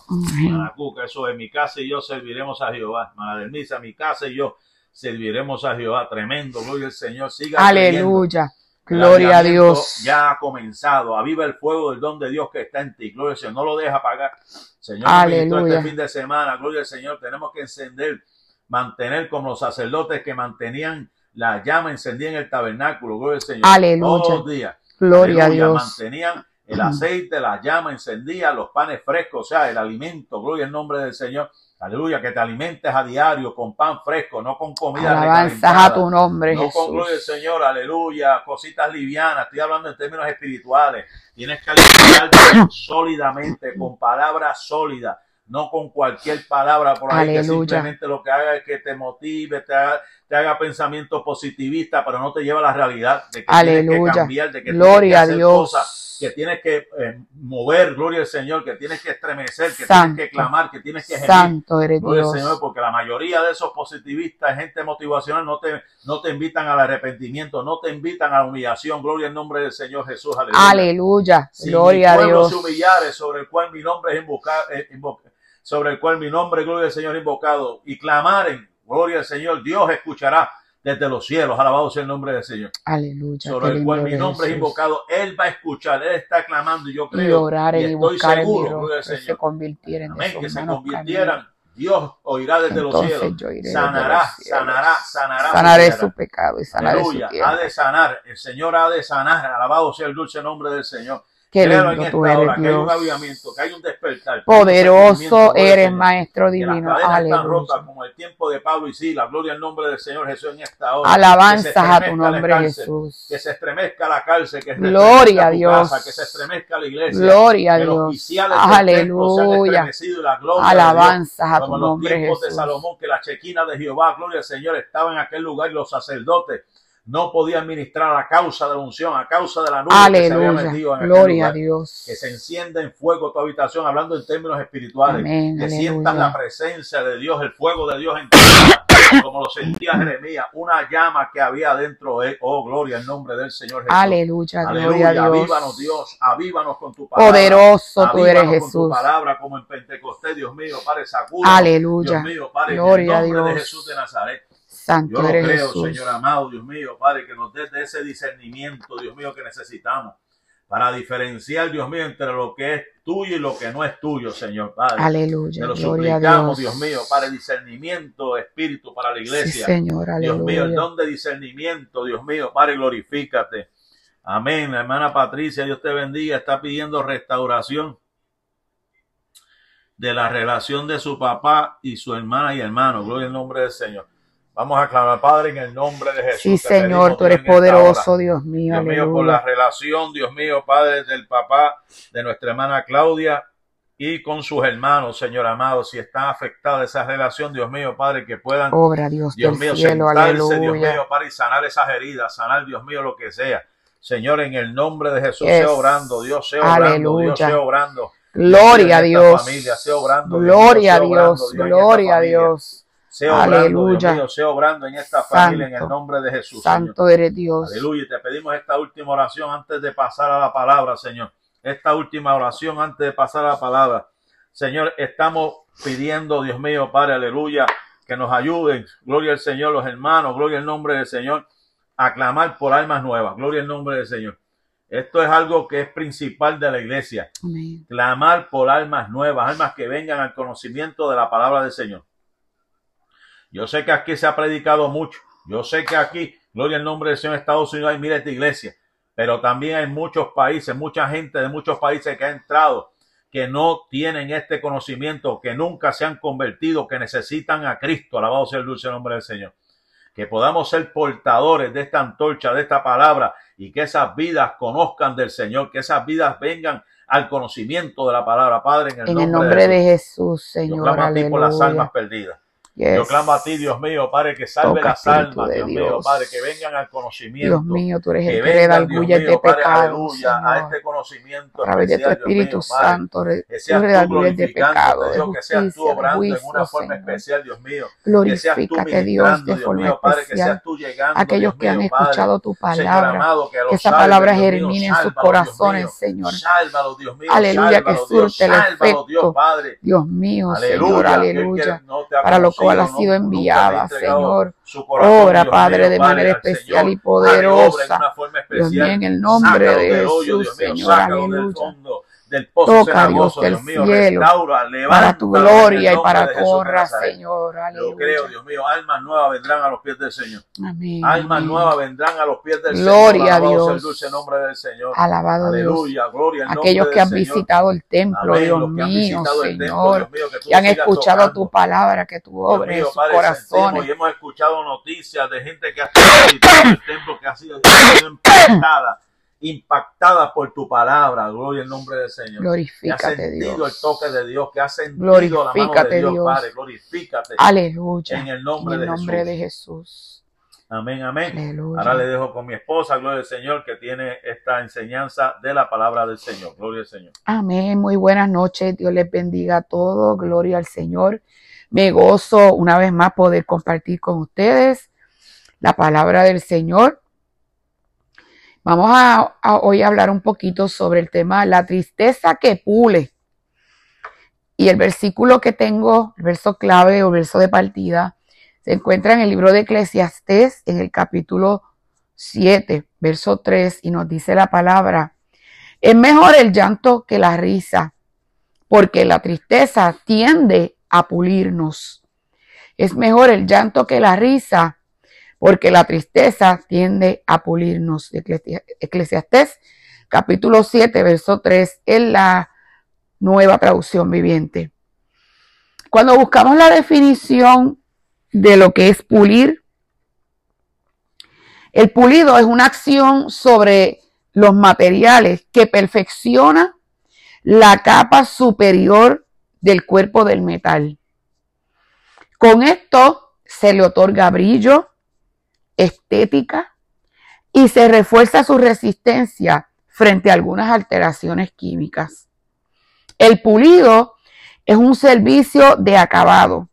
Cuca, eso es mi casa y yo serviremos a Jehová. Delmisa, mi casa y yo serviremos a Jehová. Tremendo. Gloria al Señor. Siga Aleluya. Gloria a Dios. Ya ha comenzado. Aviva el fuego del don de Dios que está en ti. Gloria al Señor. No lo deja apagar. Señor, Aleluya. este fin de semana. Gloria al Señor. Tenemos que encender, mantener como los sacerdotes que mantenían la llama encendida en el tabernáculo. Gloria al Señor. Aleluya. Todos los días. Gloria a Dios. Mantenían el aceite, la llama encendida, los panes frescos, o sea, el alimento. Gloria al nombre del Señor. Aleluya, que te alimentes a diario con pan fresco, no con comida Alabanzas a tu nombre, no con gloria al Señor, aleluya, cositas livianas. Estoy hablando en términos espirituales. Tienes que alimentarte sólidamente, con palabras sólidas, no con cualquier palabra por ahí que simplemente lo que haga es que te motive, te haga, te haga pensamiento positivista, pero no te lleva a la realidad de que tienes que cambiar, de que gloria tienes que hacer Dios. cosas, que tienes que eh, mover, gloria al Señor, que tienes que estremecer, que tienes que clamar, que tienes que gemir. Santo eres gloria Dios. al Señor, porque la mayoría de esos positivistas, gente motivacional, no te, no te invitan al arrepentimiento, no te invitan a la humillación. Gloria al nombre del Señor Jesús. Aleluya. Aleluya. gloria a Dios. se humillare sobre el cual mi nombre es invocado, eh, sobre el cual mi nombre, gloria al Señor, invocado, y clamaren Gloria al Señor, Dios escuchará desde los cielos. Alabado sea el nombre del Señor. Aleluya. Sobre el cual mi nombre es invocado. Él va a escuchar, Él está clamando y yo creo. Y, estoy seguro, que se convirtieran Amén, que se convirtieran. Dios oirá desde los cielos. Sanará, sanará, sanará. Sanaré su pecado y sanaré Aleluya. Ha de sanar. El Señor ha de sanar. Alabado sea el dulce nombre del Señor. Qué lindo tú eres, Dios. Que hay un avivamiento, que hay un despertar. Poderoso eres, Maestro Divino. Que las están rotas como el tiempo de Pablo y Sila. Gloria al nombre del Señor Jesús en esta hora. Alabanzas a tu nombre, Jesús. Que se estremezca la cárcel. Que Gloria a Dios. Casa, que se estremezca la iglesia. Gloria a Dios. Aleluya. Alabanzas a tu nombre, Jesús. Como los tiempos de Salomón, que la chequina de Jehová, gloria al Señor, estaba en aquel lugar y los sacerdotes no podía administrar a causa de la unción, a causa de la nube que se había metido en Gloria a Dios. Que se encienda en fuego tu habitación, hablando en términos espirituales. que sientas la presencia de Dios, el fuego de Dios en tu vida, como lo sentía Jeremías, una llama que había dentro de Oh, gloria al nombre del Señor Jesús. Aleluya, gloria a Dios. Avívanos, Dios, avívanos con tu palabra. Poderoso tú eres Jesús. Con tu palabra, como en Pentecostés, Dios mío, Padre, sacudo. Aleluya. Dios mío, Padre, gloria en el nombre de Jesús de Nazaret. Santo Yo lo creo, Jesús. Señor amado, Dios mío, Padre, que nos des ese discernimiento, Dios mío, que necesitamos para diferenciar, Dios mío, entre lo que es tuyo y lo que no es tuyo, Señor Padre. Aleluya. Te lo suplicamos, Dios. Dios mío, para discernimiento, espíritu para la iglesia. Sí, Señor, aleluya. Dios mío, el don de discernimiento, Dios mío, Padre, glorifícate. Amén. La hermana Patricia, Dios te bendiga, está pidiendo restauración de la relación de su papá y su hermana y hermano. Gloria al nombre del Señor. Vamos a clamar, Padre, en el nombre de Jesús. Sí, Señor, tú eres poderoso, Dios mío. Dios mío, por la relación, Dios mío, Padre, del papá de nuestra hermana Claudia y con sus hermanos, Señor amado, si está afectada esa relación, Dios mío, Padre, que puedan, Obra, Dios, Dios del mío, cielo, sentarse, aleluya. Dios mío, Padre, y sanar esas heridas, sanar, Dios mío, lo que sea. Señor, en el nombre de Jesús, Yes. sea obrando, Dios sea obrando, Aleluya. Dios sea obrando. Gloria a Dios. familia, sea obrando, Dios Gloria a Dios. Dios, en esta Gloria a. Dios. Sea obrando, Aleluya. Dios mío, sea obrando en esta familia, en el nombre de Jesús, Señor. Santo eres Dios. Aleluya. Y te pedimos esta última oración antes de pasar a la palabra, Señor. Esta última oración antes de pasar a la palabra. Señor, estamos pidiendo, Dios mío, Padre, aleluya, que nos ayuden. Gloria al Señor, los hermanos, gloria al nombre del Señor, a clamar por almas nuevas. Gloria al nombre del Señor. Esto es algo que es principal de la iglesia. Amén. Clamar por almas nuevas, almas que vengan al conocimiento de la palabra del Señor. Yo sé que aquí se ha predicado mucho. Yo sé que aquí, gloria al nombre del Señor, Estados Unidos hay miles de iglesias. Pero también hay muchos países, mucha gente de muchos países que ha entrado que no tienen este conocimiento, que nunca se han convertido, que necesitan a Cristo. Alabado sea el dulce nombre del Señor. Que podamos ser portadores de esta antorcha, de esta palabra, y que esas vidas conozcan del Señor, que esas vidas vengan al conocimiento de la palabra, Padre, en el, En nombre, el nombre de de Jesús. Jesús, Yo Señor. clamo a ti por las almas perdidas. Yes. Yo clamo a ti, Dios mío, Padre, que salve Toca, las almas, de Dios mío, Dios. Padre, que vengan al conocimiento. Dios mío, tú eres el que da Dios de Padre, pecado, aleluya, a este conocimiento A través de tu especial, Dios mío, Espíritu Padre. Santo, re- Que seas tú de pecado, glorificándote, de Dios, que seas tú justicia, obrando en una forma Señor. especial, Dios mío. Glorifícate, Dios, de Dios forma mío, Padre, que seas especial. tú llegando, Aquellos Dios que han escuchado tu palabra, amado, que, que esa salve, palabra Dios germine en sus Dios corazones. Señor. Dios mío, Aleluya, que Dios, surte el Dios, efecto. Dios mío, Señor, Aleluya, Para lo cual ha sido enviada, Señor. Obra, Padre, de manera al especial y poderosa. Dios mío, en el nombre de Jesús, Señor, aleluya. Del pozo Toca, Dios, del Dios mío, cielo, restaura, Para levanta tu gloria y para tu honra. Señor, Yo creo, aleluya. Dios mío, almas nuevas vendrán a los pies del Señor. Amén. Almas amén. nuevas vendrán a los pies del Gloria Señor. a sea el Dios. dulce nombre del Señor. Alabado Dios. Aleluya, gloria al Aquellos que han Señor. visitado el templo, Amén, Dios mío, visitado el templo, Señor, Dios mío, que tú que han escuchado tocando. tu palabra, que tu Dios obra en sus Padre, corazones. y hemos escuchado noticias de gente que ha estado visitando el templo, que ha sido, que ha sido impactada, impactada por tu palabra, gloria al nombre del Señor. Que ha Glorifícate, sentido el Dios. toque de Dios, que ha sentido la mano Glorifícate, de Dios, Dios. Padre, glorifícate Aleluya. en el En nombre, el de, nombre Jesús. de Jesús. Amén, amén. Aleluya. Ahora le dejo con mi esposa, gloria al Señor, que tiene esta enseñanza de la palabra del Señor. Gloria al Señor. Amén. Muy buenas noches. Dios les bendiga a todos. Gloria al Señor. Me gozo una vez más poder compartir con ustedes la palabra del Señor. Vamos a, hoy hablar un poquito sobre el tema la tristeza que pule. Y el versículo que tengo, el verso clave o verso de partida, Se encuentra en el libro de Eclesiastés, en el capítulo 7, verso 3, y nos dice la palabra, es mejor el llanto que la risa, porque la tristeza tiende a pulirnos. Es mejor el llanto que la risa, porque la tristeza tiende a pulirnos. Eclesiastés capítulo 7, verso 3, en la nueva traducción viviente. Cuando buscamos la definición de lo que es pulir, el pulido es una acción sobre los materiales que perfecciona la capa superior del cuerpo del metal. Con esto se le otorga brillo, estética y se refuerza su resistencia frente a algunas alteraciones químicas. El pulido es un servicio de acabado,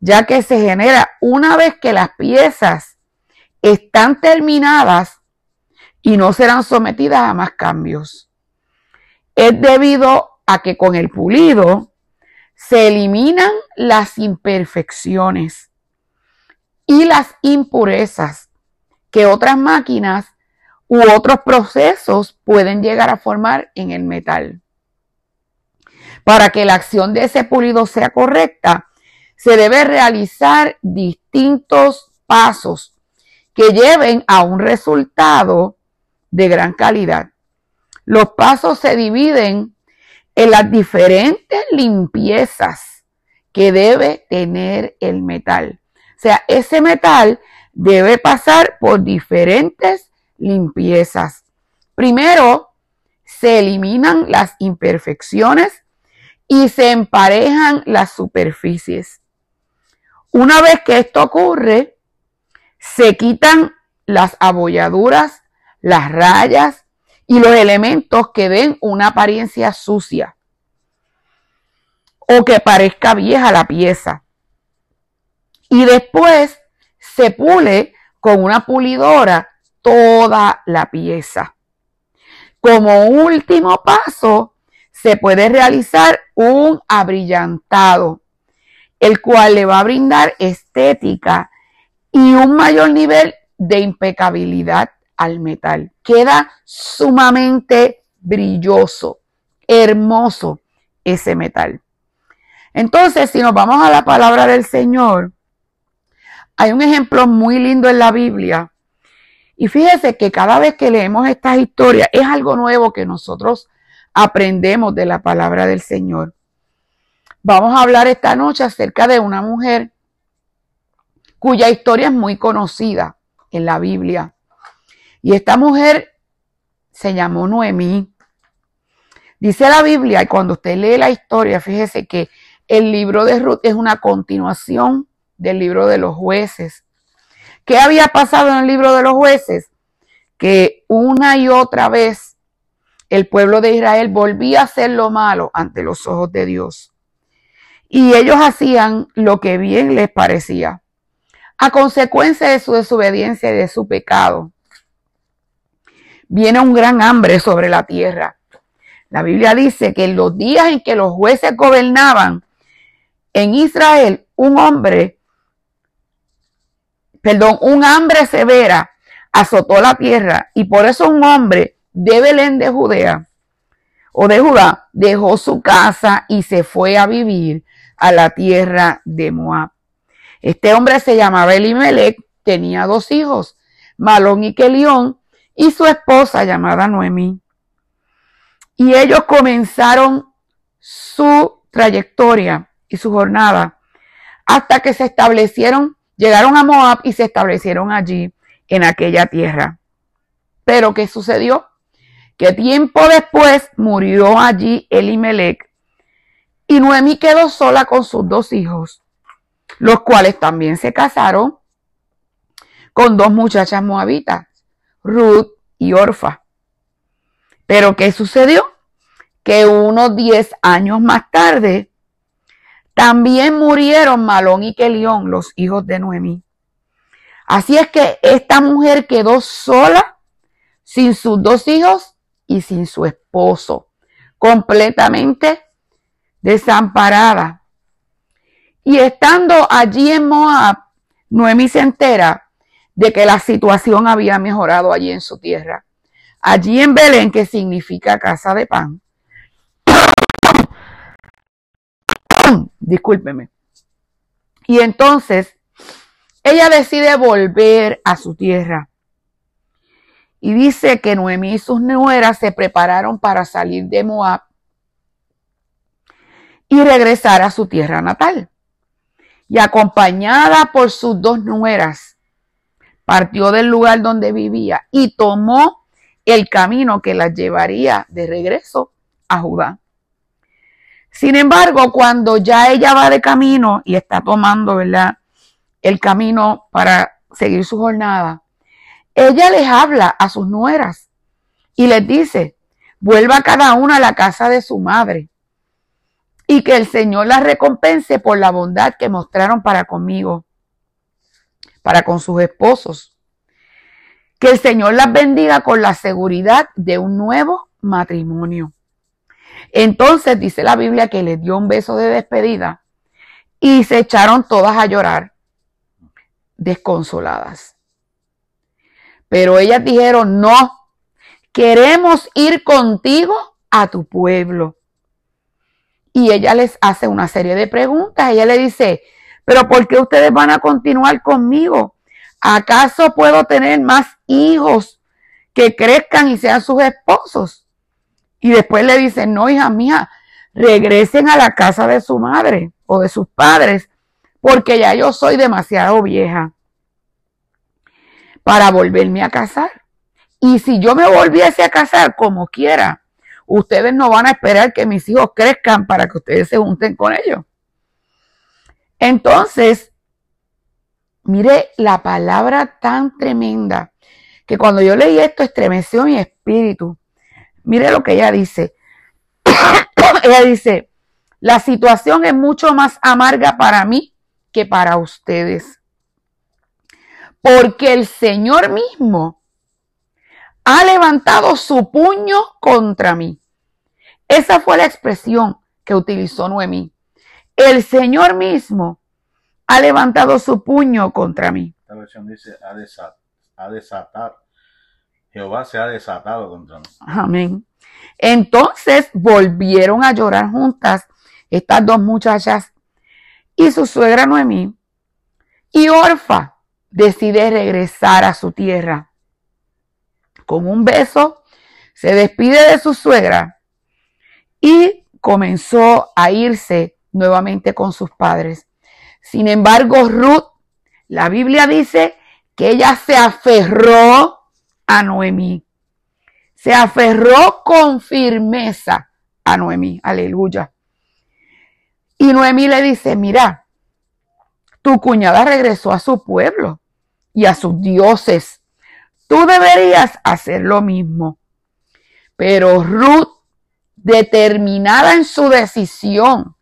ya que se genera una vez que las piezas están terminadas y no serán sometidas a más cambios. Es debido a que con el pulido se eliminan las imperfecciones y las impurezas que otras máquinas u otros procesos pueden llegar a formar en el metal. Para que la acción de ese pulido sea correcta, se debe realizar distintos pasos que lleven a un resultado de gran calidad. Los pasos se dividen en las diferentes limpiezas que debe tener el metal. Sea, ese metal debe pasar por diferentes limpiezas. Primero, se eliminan las imperfecciones y se emparejan las superficies. Una vez que esto ocurre, se quitan las abolladuras, las rayas y los elementos que den una apariencia sucia o que parezca vieja la pieza. Y después se pule con una pulidora toda la pieza. Como último paso, se puede realizar un abrillantado, el cual le va a brindar estética y un mayor nivel de impecabilidad al metal. Queda sumamente brilloso, hermoso ese metal. Entonces, si nos vamos a la palabra del Señor, hay un ejemplo muy lindo en la Biblia y fíjese que cada vez que leemos estas historias es algo nuevo que nosotros aprendemos de la palabra del Señor. Vamos a hablar esta noche acerca de una mujer cuya historia es muy conocida en la Biblia. Y esta mujer se llamó Noemí. Dice la Biblia, y cuando usted lee la historia, fíjese que el libro de Ruth es una continuación del libro de los jueces. ¿Qué había pasado en el libro de los jueces? Que una y otra vez el pueblo de Israel volvía a hacer lo malo ante los ojos de Dios. Y ellos hacían lo que bien les parecía. A consecuencia de su desobediencia y de su pecado, viene un gran hambre sobre la tierra. La Biblia dice que en los días en que los jueces gobernaban en Israel, un hombre perdón, un hambre severa azotó la tierra y por eso un hombre de Belén de Judea o de Judá dejó su casa y se fue a vivir a la tierra de Moab. Este hombre se llamaba Elimelech, tenía dos hijos, Malón y Kelión, y su esposa llamada Noemí. Y ellos comenzaron su trayectoria y su jornada hasta que se establecieron Llegaron a Moab y se establecieron allí, en aquella tierra. Pero ¿qué sucedió? Que tiempo después murió allí Elimelech y Noemi quedó sola con sus dos hijos, los cuales también se casaron con dos muchachas moabitas, Ruth y Orfa. Pero ¿qué sucedió? Que unos diez años más tarde, también murieron Malón y Kelión, los hijos de Noemí. Así es que esta mujer quedó sola, sin sus dos hijos y sin su esposo, completamente desamparada. Y estando allí en Moab, Noemí se entera de que la situación había mejorado allí en su tierra. Allí en Belén, que significa casa de pan. Discúlpeme. Y entonces ella decide volver a su tierra. Y dice que Noemí y sus nueras se prepararon para salir de Moab y regresar a su tierra natal. Y acompañada por sus dos nueras, partió del lugar donde vivía y tomó el camino que las llevaría de regreso a Judá. Sin embargo, cuando ya ella va de camino y está tomando, ¿verdad? El camino para seguir su jornada, ella les habla a sus nueras y les dice, vuelva cada una a la casa de su madre y que el Señor las recompense por la bondad que mostraron para conmigo, para con sus esposos. Que el Señor las bendiga con la seguridad de un nuevo matrimonio. Entonces dice la Biblia que les dio un beso de despedida y se echaron todas a llorar, desconsoladas. Pero ellas dijeron, no, queremos ir contigo a tu pueblo. Y ella les hace una serie de preguntas. Ella le dice, pero ¿por qué ustedes van a continuar conmigo? ¿Acaso puedo tener más hijos que crezcan y sean sus esposos? Y después le dicen, no, hija mía, regresen a la casa de su madre o de sus padres, porque ya yo soy demasiado vieja para volverme a casar. Y si yo me volviese a casar como quiera, ustedes no van a esperar que mis hijos crezcan para que ustedes se junten con ellos. Entonces, mire la palabra tan tremenda que cuando yo leí esto estremeció mi espíritu. Mire lo que ella dice. ella dice, la situación es mucho más amarga para mí que para ustedes. Porque el Señor mismo ha levantado su puño contra mí. Esa fue la expresión que utilizó Noemí. El Señor mismo ha levantado su puño contra mí. Esta versión dice, ha desatado Jehová se ha desatado contra mí. Amén. Entonces volvieron a llorar juntas estas dos muchachas y su suegra Noemí. Y Orfa decide regresar a su tierra. Con un beso se despide de su suegra y comenzó a irse nuevamente con sus padres. Sin embargo, Ruth, la Biblia dice que ella se aferró a Noemí. Se aferró con firmeza a Noemí. Aleluya. Y Noemí le dice, mira, tu cuñada regresó a su pueblo y a sus dioses. Tú deberías hacer lo mismo. Pero Ruth, determinada en su decisión,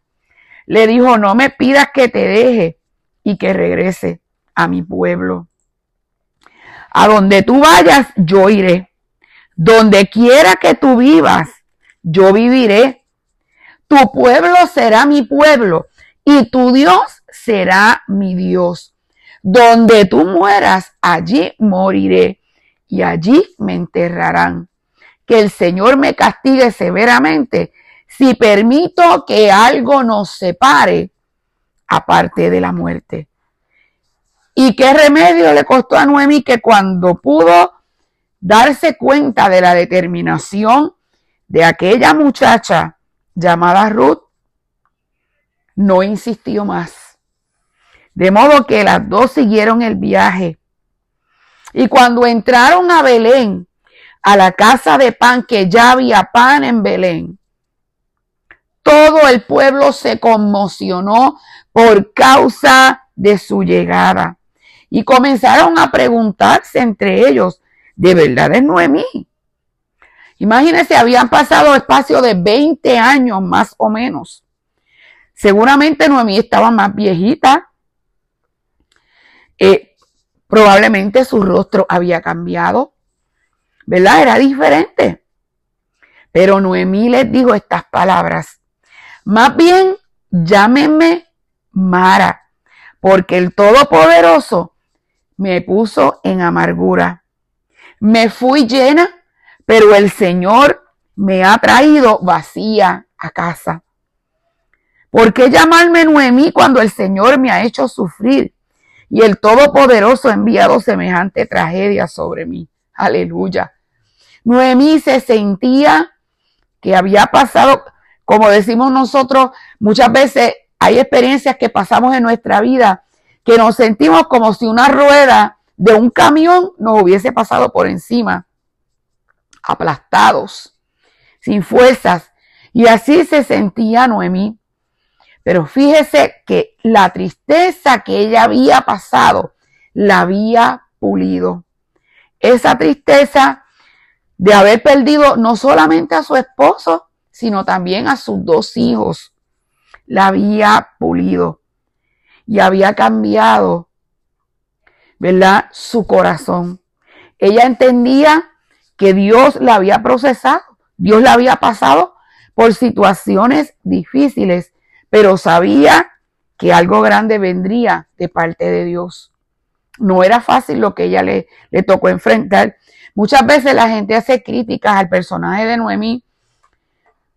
le dijo, no me pidas que te deje y que regrese a mi pueblo. A donde tú vayas, yo iré. Donde quiera que tú vivas, yo viviré. Tu pueblo será mi pueblo y tu Dios será mi Dios. Donde tú mueras, allí moriré y allí me enterrarán. Que el Señor me castigue severamente si permito que algo nos separe aparte de la muerte. ¿Y qué remedio le costó a Noemi que cuando pudo darse cuenta de la determinación de aquella muchacha llamada Ruth, no insistió más. De modo que las dos siguieron el viaje. Y cuando entraron a Belén, a la casa de pan, que ya había pan en Belén, todo el pueblo se conmocionó por causa de su llegada y comenzaron a preguntarse entre ellos, ¿de verdad es Noemí? Imagínense, habían pasado espacio de 20 años más o menos. Seguramente Noemí estaba más viejita. Eh, probablemente su rostro había cambiado. ¿Verdad? Era diferente. Pero Noemí les dijo estas palabras. Más bien, llámenme Mara, porque el Todopoderoso me puso en amargura. Me fui llena, pero el Señor me ha traído vacía a casa. ¿Por qué llamarme Noemí cuando el Señor me ha hecho sufrir y el Todopoderoso ha enviado semejante tragedia sobre mí? Aleluya. Noemí se sentía que había pasado, como decimos nosotros, muchas veces hay experiencias que pasamos en nuestra vida que nos sentimos como si una rueda de un camión nos hubiese pasado por encima, aplastados, sin fuerzas. Y así se sentía Noemí. Pero fíjese que la tristeza que ella había pasado la había pulido. Esa tristeza de haber perdido no solamente a su esposo, sino también a sus dos hijos. La había pulido y había cambiado, ¿verdad? Su corazón. Ella entendía que Dios la había procesado, Dios la había pasado por situaciones difíciles pero sabía que algo grande vendría de parte de Dios. No era fácil lo que ella le, le tocó enfrentar. Muchas veces la gente hace críticas al personaje de Noemí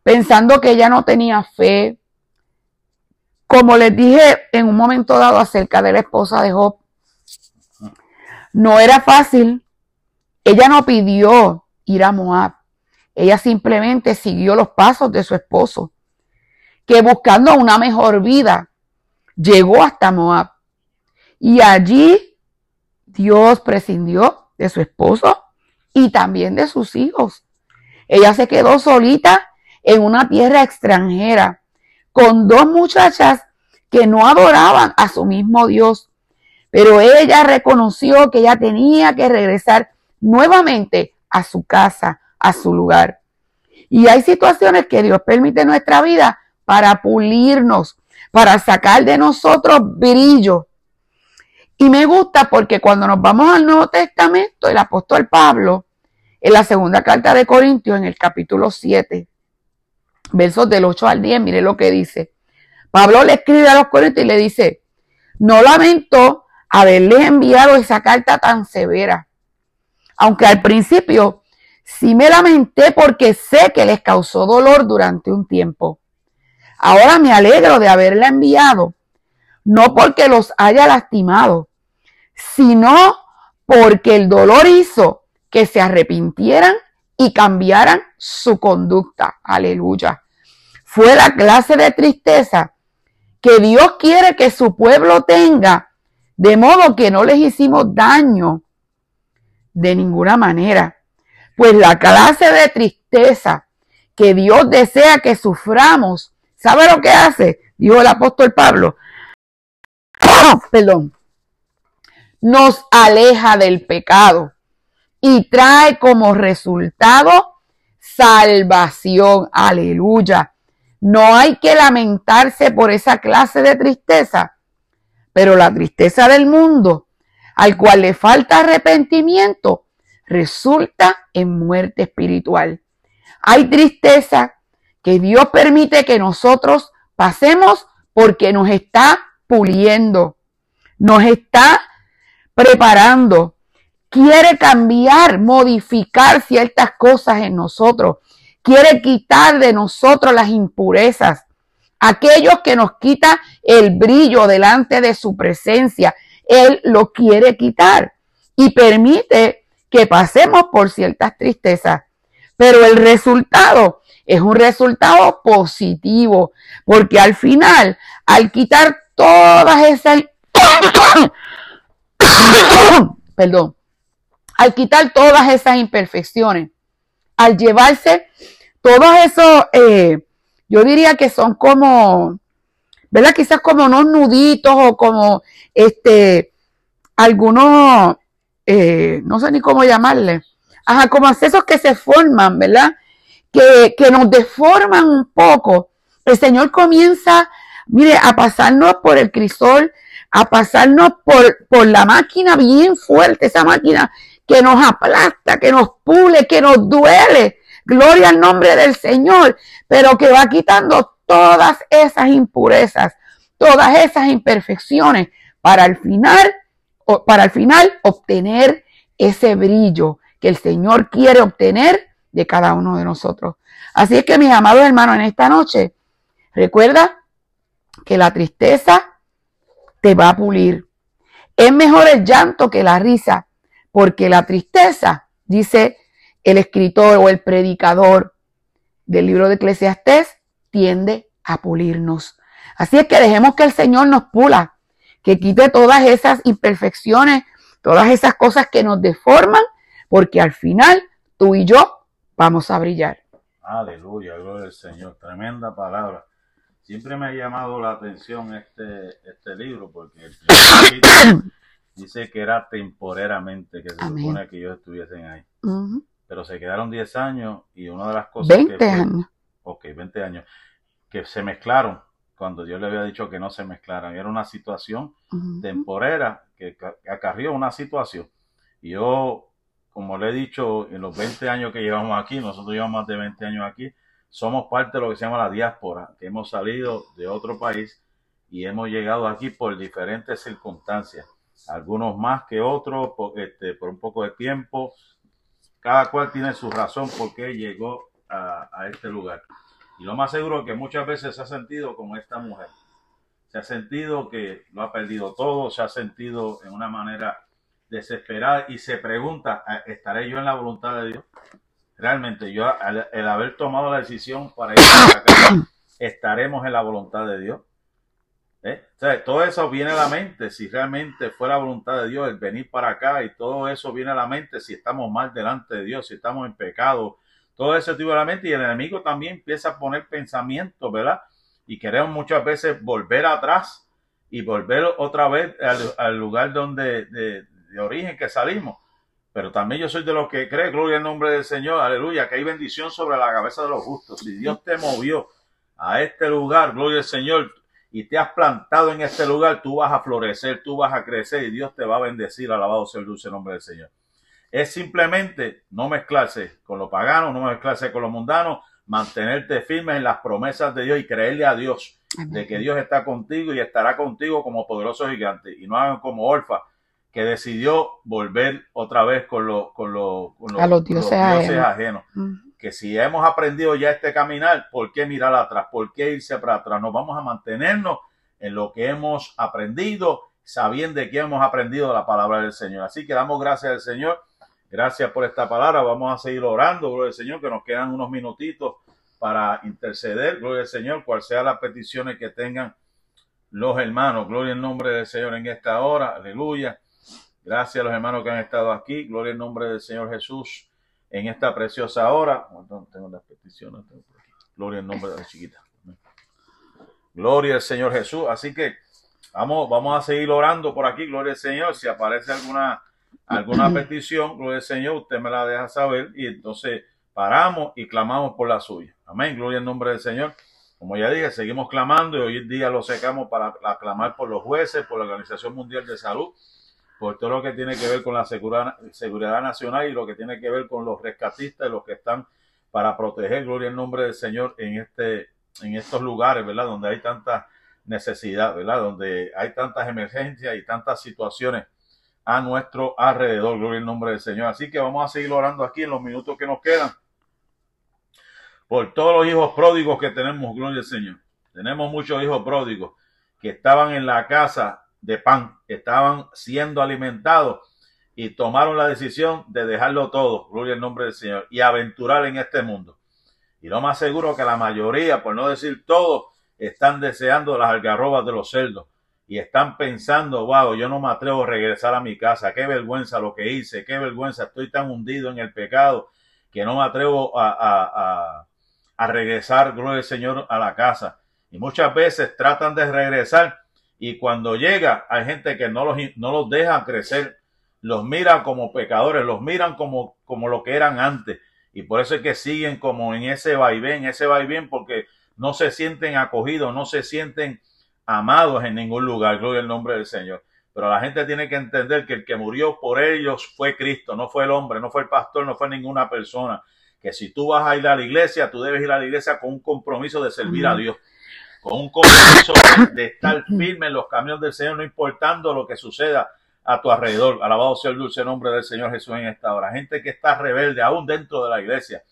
pensando que ella no tenía fe. Como les dije en un momento dado acerca de la esposa de Job, no era fácil. Ella no pidió ir a Moab. Ella simplemente siguió los pasos de su esposo que buscando una mejor vida llegó hasta Moab. Y allí Dios prescindió de su esposo y también de sus hijos. Ella se quedó solita en una tierra extranjera con dos muchachas que no adoraban a su mismo Dios. Pero ella reconoció que ella tenía que regresar nuevamente a su casa, a su lugar. Y hay situaciones que Dios permite en nuestra vida para pulirnos, para sacar de nosotros brillo. Y me gusta porque cuando nos vamos al Nuevo Testamento, el apóstol Pablo, en la segunda carta de Corintios, en el capítulo 7, versos del 8 al 10, mire lo que dice. Pablo le escribe a los Corintios y le dice, no lamento haberles enviado esa carta tan severa, aunque al principio sí me lamenté porque sé que les causó dolor durante un tiempo. Ahora me alegro de haberla enviado, no porque los haya lastimado, sino porque el dolor hizo que se arrepintieran y cambiaran su conducta. Aleluya. Fue la clase de tristeza que Dios quiere que su pueblo tenga, de modo que no les hicimos daño de ninguna manera. Pues la clase de tristeza que Dios desea que suframos ¿Sabe lo que hace? Dijo el apóstol Pablo. Perdón. Nos aleja del pecado y trae como resultado salvación. Aleluya. No hay que lamentarse por esa clase de tristeza, pero la tristeza del mundo, al cual le falta arrepentimiento, resulta en muerte espiritual. Hay tristeza que Dios permite que nosotros pasemos porque nos está puliendo, nos está preparando, quiere cambiar, modificar ciertas cosas en nosotros, quiere quitar de nosotros las impurezas, aquellos que nos quita el brillo delante de su presencia, Él lo quiere quitar y permite que pasemos por ciertas tristezas. Pero el resultado es un resultado positivo, porque al final, al quitar todas esas, perdón, al quitar todas esas imperfecciones, al llevarse todos esos, eh, yo diría que son como, ¿verdad? Quizás como unos nuditos o como, este, algunos, eh, no sé ni cómo llamarle, ajá, como accesos que se forman, ¿verdad? que, nos deforman un poco, el Señor comienza, mire, a pasarnos por el crisol, a pasarnos por, por la máquina bien fuerte, esa máquina que nos aplasta, que nos pule, que nos duele. Gloria al nombre del Señor, pero que va quitando todas esas impurezas, todas esas imperfecciones, para al final, para al final obtener ese brillo que el Señor quiere obtener de cada uno de nosotros. Así es que mis amados hermanos, en esta noche, recuerda que la tristeza te va a pulir. Es mejor el llanto que la risa, porque la tristeza, dice el escritor o el predicador del libro de Eclesiastés, tiende a pulirnos. Así es que dejemos que el Señor nos pula, que quite todas esas imperfecciones, todas esas cosas que nos deforman, porque al final tú y yo vamos a brillar. Aleluya, gloria al Señor, tremenda palabra. Siempre me ha llamado la atención este, este libro porque dice que era temporeramente que se supone que ellos estuviesen ahí. Pero se quedaron 10 años y una de las cosas 20 años. Ok, 20 años. Que se mezclaron cuando Dios le había dicho que no se mezclaran. Era una situación temporera que acarrió una situación. Y yo, como le he dicho, en los 20 años que llevamos aquí, nosotros llevamos más de 20 años aquí, somos parte de lo que se llama la diáspora, que hemos salido de otro país y hemos llegado aquí por diferentes circunstancias, algunos más que otros, por, este, por un poco de tiempo, cada cual tiene su razón por qué llegó a, este lugar. Y lo más seguro es que muchas veces se ha sentido como esta mujer. Se ha sentido que lo ha perdido todo, se ha sentido en una manera desesperada y se pregunta, ¿estaré yo en la voluntad de Dios? realmente yo, el haber tomado la decisión para ir para acá, estaremos en la voluntad de Dios. ¿Eh? todo eso viene a la mente, si realmente fue la voluntad de Dios el venir para acá y todo eso viene a la mente si estamos mal delante de Dios, si estamos en pecado, todo eso viene a la mente y el enemigo también empieza a poner pensamientos, ¿verdad? Y queremos muchas veces volver atrás y volver otra vez al, lugar donde de origen que salimos. Pero también yo soy de los que cree, gloria al nombre del Señor, aleluya, que hay bendición sobre la cabeza de los justos. Si Dios te movió a este lugar, gloria al Señor, y te has plantado en este lugar, tú vas a florecer, tú vas a crecer y Dios te va a bendecir. Alabado sea el dulce nombre del Señor. Es simplemente no mezclarse con los paganos, no mezclarse con los mundanos, mantenerte firme en las promesas de Dios y creerle a Dios de que Dios está contigo y estará contigo como poderoso gigante. Y no hagan como Orfa, que decidió volver otra vez con, los con, los, dioses, ajenos. Que si hemos aprendido ya este caminar, ¿por qué mirar atrás? ¿Por qué irse para atrás? Nos vamos a mantenernos en lo que hemos aprendido, sabiendo que hemos aprendido la palabra del Señor. Así que damos gracias al Señor. Gracias por esta palabra. Vamos a seguir orando, gloria al Señor, que nos quedan unos minutitos para interceder, gloria al Señor, cual sea las peticiones que tengan los hermanos. Gloria al nombre del Señor en esta hora. Aleluya. Gracias a los hermanos que han estado aquí. Gloria al nombre del Señor Jesús en esta preciosa hora. Tengo las peticiones. Gloria al nombre de la chiquita. Gloria al Señor Jesús. Así que vamos, vamos a seguir orando por aquí. Gloria al Señor. Si aparece alguna, alguna petición, gloria al Señor, usted me la deja saber y entonces paramos y clamamos por la suya. Amén. Gloria al nombre del Señor. Como ya dije, seguimos clamando y hoy en día lo secamos para clamar por los jueces, por la Organización Mundial de Salud por todo lo que tiene que ver con la seguridad, nacional y lo que tiene que ver con los rescatistas y los que están para proteger, gloria al nombre del Señor, en, este, en estos lugares, ¿verdad? Donde hay tanta necesidad, ¿verdad? Donde hay tantas emergencias y tantas situaciones a nuestro alrededor, gloria al nombre del Señor. Así que vamos a seguir orando aquí en los minutos que nos quedan por todos los hijos pródigos que tenemos, gloria al Señor. Tenemos muchos hijos pródigos que estaban en la casa de pan, estaban siendo alimentados y tomaron la decisión de dejarlo todo, gloria al nombre del Señor, y aventurar en este mundo. Y lo más seguro que la mayoría, por no decir todos, están deseando las algarrobas de los cerdos y están pensando, wow, yo no me atrevo a regresar a mi casa, qué vergüenza lo que hice, qué vergüenza, estoy tan hundido en el pecado que no me atrevo a, a, a regresar, gloria al Señor, a la casa. Y muchas veces tratan de regresar y cuando llega, hay gente que no los, no los deja crecer, los mira como pecadores, los miran como, como lo que eran antes. Y por eso es que siguen como en ese vaivén, ese vaivén, porque no se sienten acogidos, no se sienten amados en ningún lugar. Gloria al nombre del Señor. Pero la gente tiene que entender que el que murió por ellos fue Cristo, no fue el hombre, no fue el pastor, no fue ninguna persona. Que si tú vas a ir a la iglesia, tú debes ir a la iglesia con un compromiso de servir a Dios con un compromiso de estar firme en los caminos del Señor, no importando lo que suceda a tu alrededor. Alabado sea el dulce nombre del Señor Jesús en esta hora. Gente que está rebelde aún dentro de la iglesia,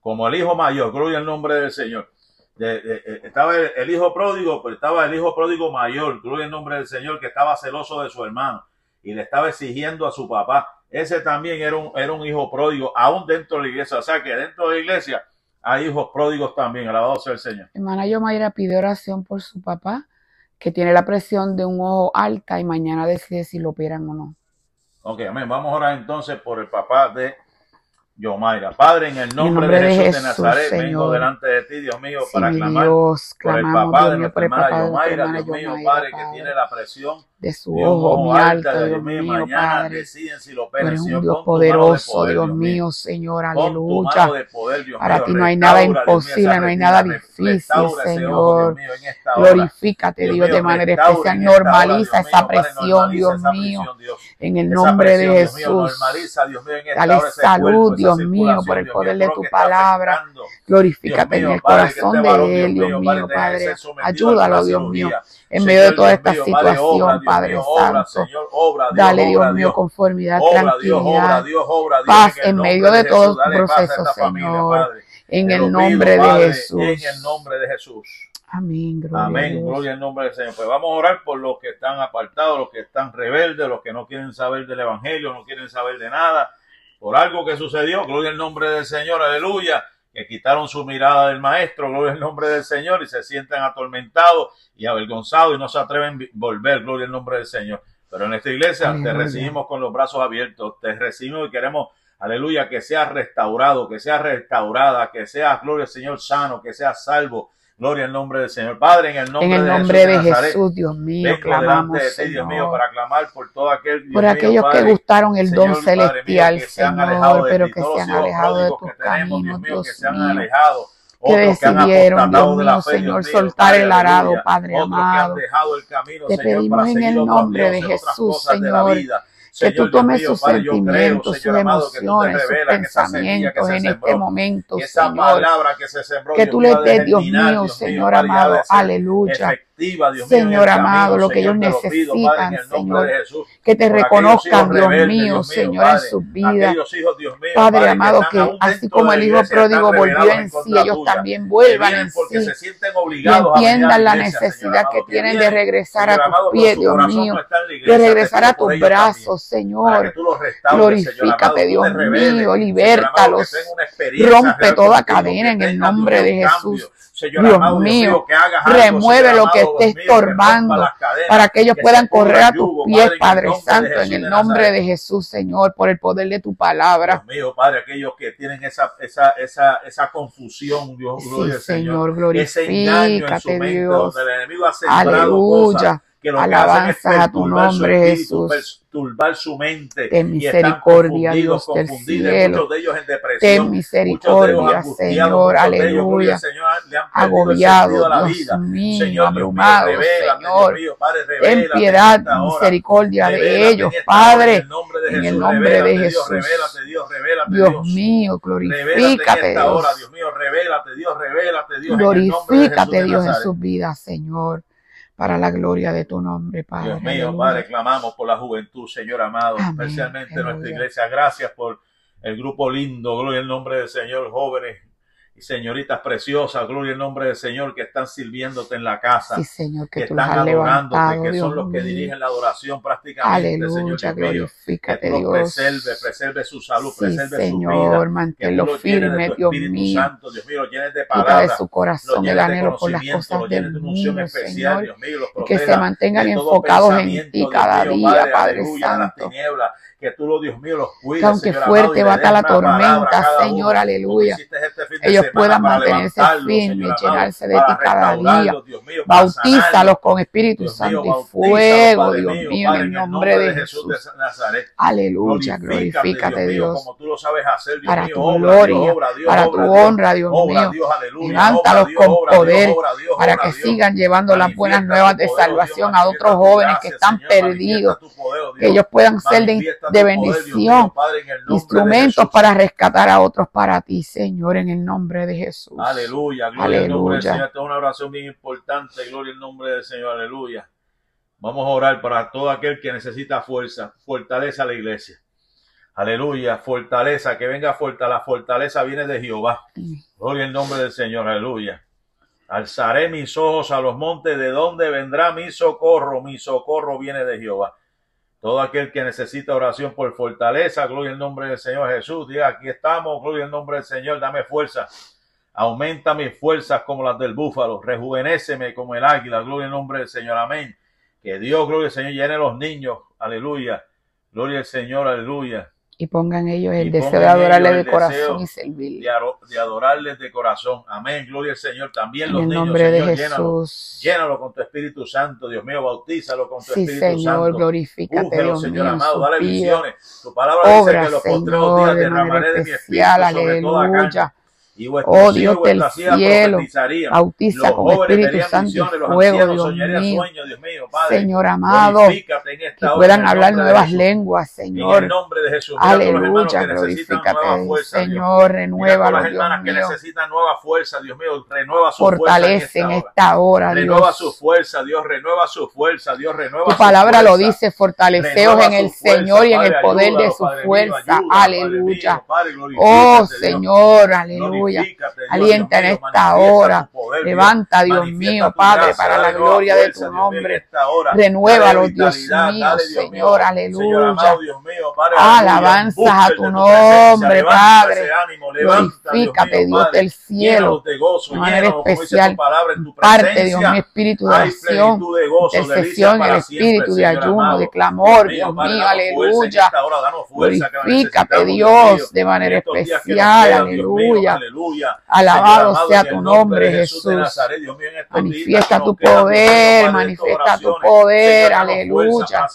como el hijo mayor, gloria al nombre del Señor. estaba el, hijo pródigo, pero estaba el hijo pródigo mayor, gloria al nombre del Señor, que estaba celoso de su hermano y le estaba exigiendo a su papá. Ese también era un, era un hijo pródigo, aún dentro de la iglesia. O sea que dentro de la iglesia hay hijos pródigos también. Alabado sea el Señor. Hermana Yomaira pide oración por su papá, que tiene la presión de un ojo alta y mañana decide si lo operan o no. Ok, amén. Vamos a orar entonces por el papá de Yomaira. Padre, en el nombre, de, Jesús de, Nazaret, vengo delante de ti, Dios mío, para clamar por el papá de nuestra hermana Yomaira, Dios mío, Padre, que tiene la presión de su ojo muy alta, Dios mío, Padre. deciden si lo Señor, un Dios poderoso, Dios mío, Señor, aleluya. Para ti no hay nada imposible, no hay nada difícil, Señor. Glorifícate, Dios, de manera especial. Normaliza esa presión, Dios mío, en el nombre de Jesús. Dale salud, Dios mío, por el poder de tu palabra. Glorifícate en el corazón de él, Dios mío, Padre. Ayúdalo, Dios mío, en medio de toda esta situación, Padre Santo. Dale, Dios mío, conformidad, tranquilidad, paz en medio de todo proceso, Señor. En el nombre de Jesús. En el nombre de Jesús. Amén, gloria Amén, gloria al nombre del Señor. Pues vamos a orar por los que están apartados, los que están rebeldes, los que no quieren saber del Evangelio, no quieren saber de nada, por algo que sucedió. Gloria al nombre del Señor, aleluya que quitaron su mirada del maestro, gloria al nombre del Señor, y se sienten atormentados y avergonzados y no se atreven a volver, gloria al nombre del Señor. Pero en esta iglesia te recibimos con los brazos abiertos, te recibimos y queremos, aleluya, que sea restaurado, que sea restaurada, que sea, gloria al Señor, sano, que sea salvo, Gloria al nombre del Señor. Padre, en el nombre, en el nombre de, Jesús, Dios mío, clamamos, de ti, Dios mío, para clamar por todo aquel, Dios por aquellos que gustaron el don celestial, Señor, pero que se han alejado de tus caminos, Dios que se han alejado. que decidieron, Dios mío, Señor, soltar el arado, Padre amado. Te pedimos en el nombre de Jesús, Señor, que tú tomes sus sentimientos, sus emociones, sus pensamientos en este momento, Señor. Que tú les des, Dios mío, Señor amado, aleluya Señor amado, lo que ellos necesitan, Señor. Que te reconozcan, Dios mío, Señor, en sus vidas. Padre amado, que así como el Hijo pródigo volvió en sí, ellos también vuelvan en sí. Y entiendan la necesidad que tienen de regresar a tus pies, Dios mío. De regresar a tus brazos, Señor. Glorifícate, Dios mío. Libértalos. Rompe toda cadena en el nombre de Jesús. Dios mío, remueve lo que esté estorbando para que ellos puedan correr a tus pies, Padre Santo, en el nombre de Jesús, Señor, por el poder de tu palabra. Dios mío, Padre, aquellos que tienen esa, esa, esa, esa confusión, Dios, gloria sí, Señor, glorifícate, Dios. Aleluya que lo Alabanza que a tu nombre, Jesús. Turbar su mente. Ten misericordia, Dios del cielo. Muchos de ellos en depresión. Ten misericordia, Señor. Aleluya. Agobiado, Dios mío, Señor, abrumado, Señor. Ten piedad, misericordia de ellos, Padre. En el nombre de Jesús. Dios mío, glorifícate, Dios. Dios mío, revélate, Dios, revélate, Dios. Glorifícate, Dios, en sus vidas, Señor para la gloria de tu nombre, Padre. Dios mío, Padre, clamamos por la juventud, Señor amado, especialmente en nuestra iglesia. Gracias por el grupo lindo, gloria al nombre del Señor, jóvenes y señoritas preciosas, gloria al nombre del Señor, que están sirviéndote en la casa, sí, Señor, que, están adorándote, que son los que dirigen la adoración prácticamente, Aleluya, Señor glorifícate, que Dios. preserve, preserve su salud, preserve Señor, su vida, manténlo firme, Dios mío, Santo, Dios mío, lo llenes de palabras, de su corazón el anhelo por las cosas del mundo, especial, Señor, Dios mío, los que se mantengan enfocados en ti cada día, Padre Santo, que tú, lo Dios mío, los cuides, aunque fuerte va a la tormenta, Señor, aleluya, este ellos puedan mantenerse firmes llenarse de ti cada día. Bautízalos con Espíritu Santo y fuego, Dios mío, en el nombre de Jesús. Aleluya, glorifícate, Dios. Para tu gloria, para tu honra, Dios mío. Levántalos con poder para que sigan llevando las buenas nuevas de salvación a otros jóvenes que están perdidos. Que ellos puedan ser de de bendición, instrumentos para rescatar a otros para ti, Señor, en el nombre de Jesús. Aleluya, gloria al nombre del Señor. Esta es una oración bien importante, gloria al nombre del Señor, aleluya. Vamos a orar para todo aquel que necesita fuerza, fortaleza a la iglesia. Aleluya, fortaleza, que venga fuerza, la fortaleza viene de Jehová. Gloria al nombre del Señor, aleluya. Alzaré mis ojos a los montes, ¿de dónde vendrá mi socorro? Mi socorro viene de Jehová. Todo aquel que necesita oración por fortaleza, gloria al nombre del Señor Jesús. Diga, aquí estamos, gloria al nombre del Señor, dame fuerza. Aumenta mis fuerzas como las del búfalo, rejuvenéceme como el águila, gloria al nombre del Señor, amén. Que Dios, gloria al Señor, llene los niños, aleluya. Gloria al Señor, aleluya y pongan ellos el deseo de adorarle de corazón y servirle. De, adorarles de corazón. Amén. Gloria al Señor. También los en el nombre de Jesús. Llénalo, con tu Espíritu Santo, Dios mío. Bautízalo con tu sí, Espíritu Señor, Santo. glorifícate, Dios Señor mío, amado. Dale visiones. Tu palabra dice que los postreros días derramaré de mi espíritu sobre toda carne oh Dios del cielo, bautiza con Espíritu Santo y fuego, Dios mío. Señor amado, que puedan hablar nuevas lenguas, Señor. Aleluya, glorifícate, Señor, renueva Dios que necesitan nueva fuerza, Dios mío, renueva su Fortalece en esta hora, Renueva su fuerza, Dios, renueva su fuerza, Dios, renueva Tu palabra lo dice, fortaleceos en el Señor y en el poder de su fuerza. Aleluya. Oh, Señor, aleluya. Alienta en esta hora. Levanta, Dios mío, Padre, para la gloria de tu nombre. los Dios mío, Señor. Aleluya. Alabanzas a tu nombre, Padre. Glorifícate, Dios del cielo. De manera especial. Parte, Dios mío, espíritu de oración, intercesión, el espíritu de ayuno, de clamor, Dios mío, aleluya. Glorifícate, Dios, de manera especial, aleluya. Alabado sea tu nombre, Jesús. Manifiesta tu poder, manifiesta tu poder. Aleluya.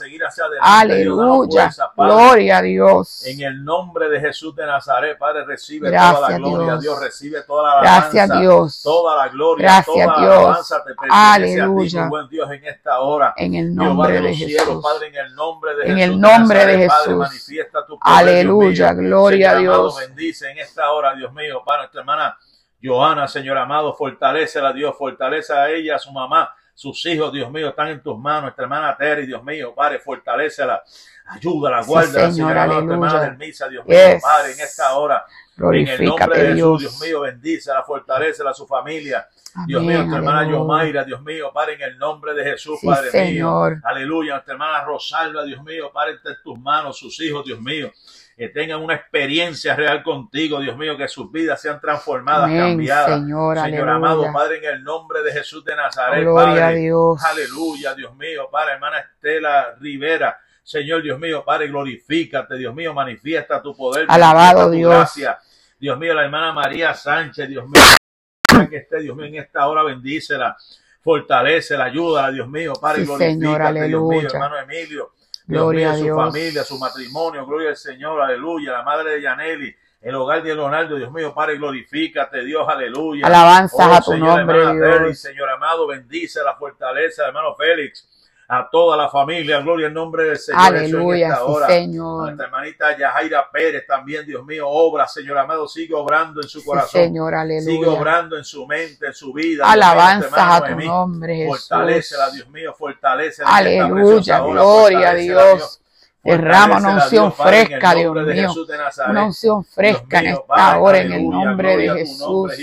Aleluya. Gloria a Dios. En el nombre de Jesús de Nazaret, Padre, recibe toda la gloria. Dios. recibe toda la alabanza. Gracias, Dios. Toda la gloria. Gracias, toda Dios. alabanza te Aleluya. A buen Dios, en esta hora. En el nombre de, Jesús. Padre, en el nombre de en el nombre de Jesús. manifiesta tu poder, Aleluya. Gloria a Dios. bendice en esta hora, Dios mío, para nuestra hermana Johanna, Señor amado, fortalecela, Dios, fortalece a ella, a su mamá, sus hijos, Dios mío, están en tus manos. Nuestra hermana Terry, Dios mío, Padre, fortalecela, ayúdala, guárdala, Señor, amado, nuestra hermana del Misa, Dios mío, Padre, en esta hora. En el nombre de Jesús, Dios mío, bendícela, fortalecela a su familia. Dios mío, nuestra hermana Yomaira, Dios mío, Padre, en el nombre de Jesús, Padre Señor. mío. Aleluya, nuestra hermana Rosalba, Dios mío, Padre, en tus manos, sus hijos, Dios mío que tengan una experiencia real contigo, Dios mío, que sus vidas sean transformadas, cambiadas. Señor, Señor amado, Padre, en el nombre de Jesús de Nazaret, Gloria Padre. A Dios. Aleluya, Dios mío, Padre, hermana Estela Rivera. Señor, Dios mío, Padre, glorifícate, Dios mío, manifiesta tu poder. Alabado Dios. Gracia. Dios mío, la hermana María Sánchez, Dios mío, que esté, Dios mío, en esta hora bendícela, fortalecela, ayúdala, Dios mío, Padre, sí, glorifícate, Dios mío, hermano Emilio. Gloria a Dios. Su familia, su matrimonio, gloria al Señor, aleluya. La madre de Yaneli, el hogar de Leonardo, Dios mío, Padre, glorifícate, Dios, aleluya. Alabanzas oh, a tu nombre, Dios. Señor amado, bendice la fortaleza, hermano Félix a toda la familia. Gloria al nombre del Señor. Aleluya, sí, Señor. A nuestra hermanita Yajaira Pérez también, Dios mío, obra, Señor amado, sigue obrando en su corazón. Señor, aleluya. Sigue obrando en su mente, en su vida. Alabanza a tu nombre, Jesús. Fortalecela, Dios mío, fortalecela. Aleluya, gloria a Dios. Derrama una unción fresca, Dios mío. Una unción fresca en esta hora, en el nombre de Jesús.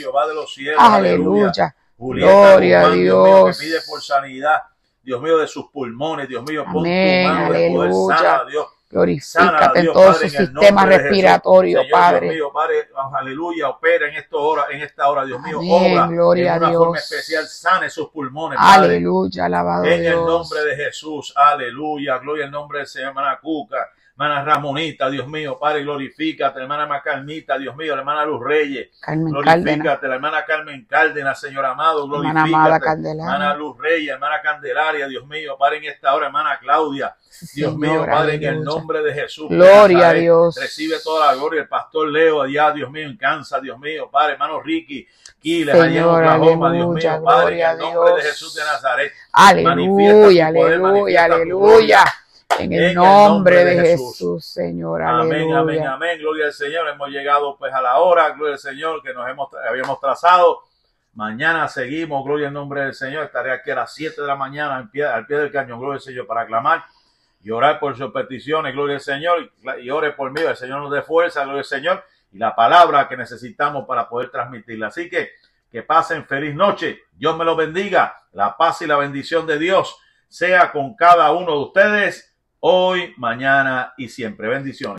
Aleluya. Gloria a Dios. Que pide por sanidad Dios mío, de sus pulmones, Dios mío, pon tu mano de poder sana, Dios. Glorifícate en todo su sistema respiratorio, Padre. Dios mío, Padre, aleluya, opera en esta hora, en esta hora, Dios mío, obra gloria en una a Dios. forma especial, sane sus pulmones, Padre. Aleluya, alabado En el nombre de Jesús, aleluya, gloria al nombre del Señor, hermana Cuca hermana Ramonita, Dios mío, Padre, glorifícate, hermana Macarmita, Dios mío, la hermana Luz Reyes, Carmen glorifícate, la hermana Carmen Cárdenas, Señor amado, glorifícate, hermana Luz Reyes, hermana Candelaria, Dios mío, Padre, en esta hora, hermana Claudia, Dios mío, Padre, en el nombre de Jesús. Gloria a Dios. Recibe toda la gloria. El pastor Leo allá, Dios mío, en Kansas, Dios mío, Padre, hermano Ricky, Quiles, allá en Oklahoma, Dios mío, Padre, en el nombre de Jesús de Nazaret. Aleluya, aleluya, aleluya. En el, nombre, de Jesús, Señor. Amén, amén, amén. Gloria al Señor. Hemos llegado pues a la hora, gloria al Señor, que nos hemos, habíamos trazado. Mañana seguimos, gloria al nombre del Señor. Estaré aquí a las 7 de la mañana al pie, al pie del cañón, gloria al Señor, para aclamar y orar por sus peticiones, gloria al Señor, y ore por mí, el Señor nos dé fuerza, gloria al Señor, y la palabra que necesitamos para poder transmitirla. Así que que pasen feliz noche, Dios me lo bendiga, la paz y la bendición de Dios sea con cada uno de ustedes hoy, mañana y siempre. Bendiciones.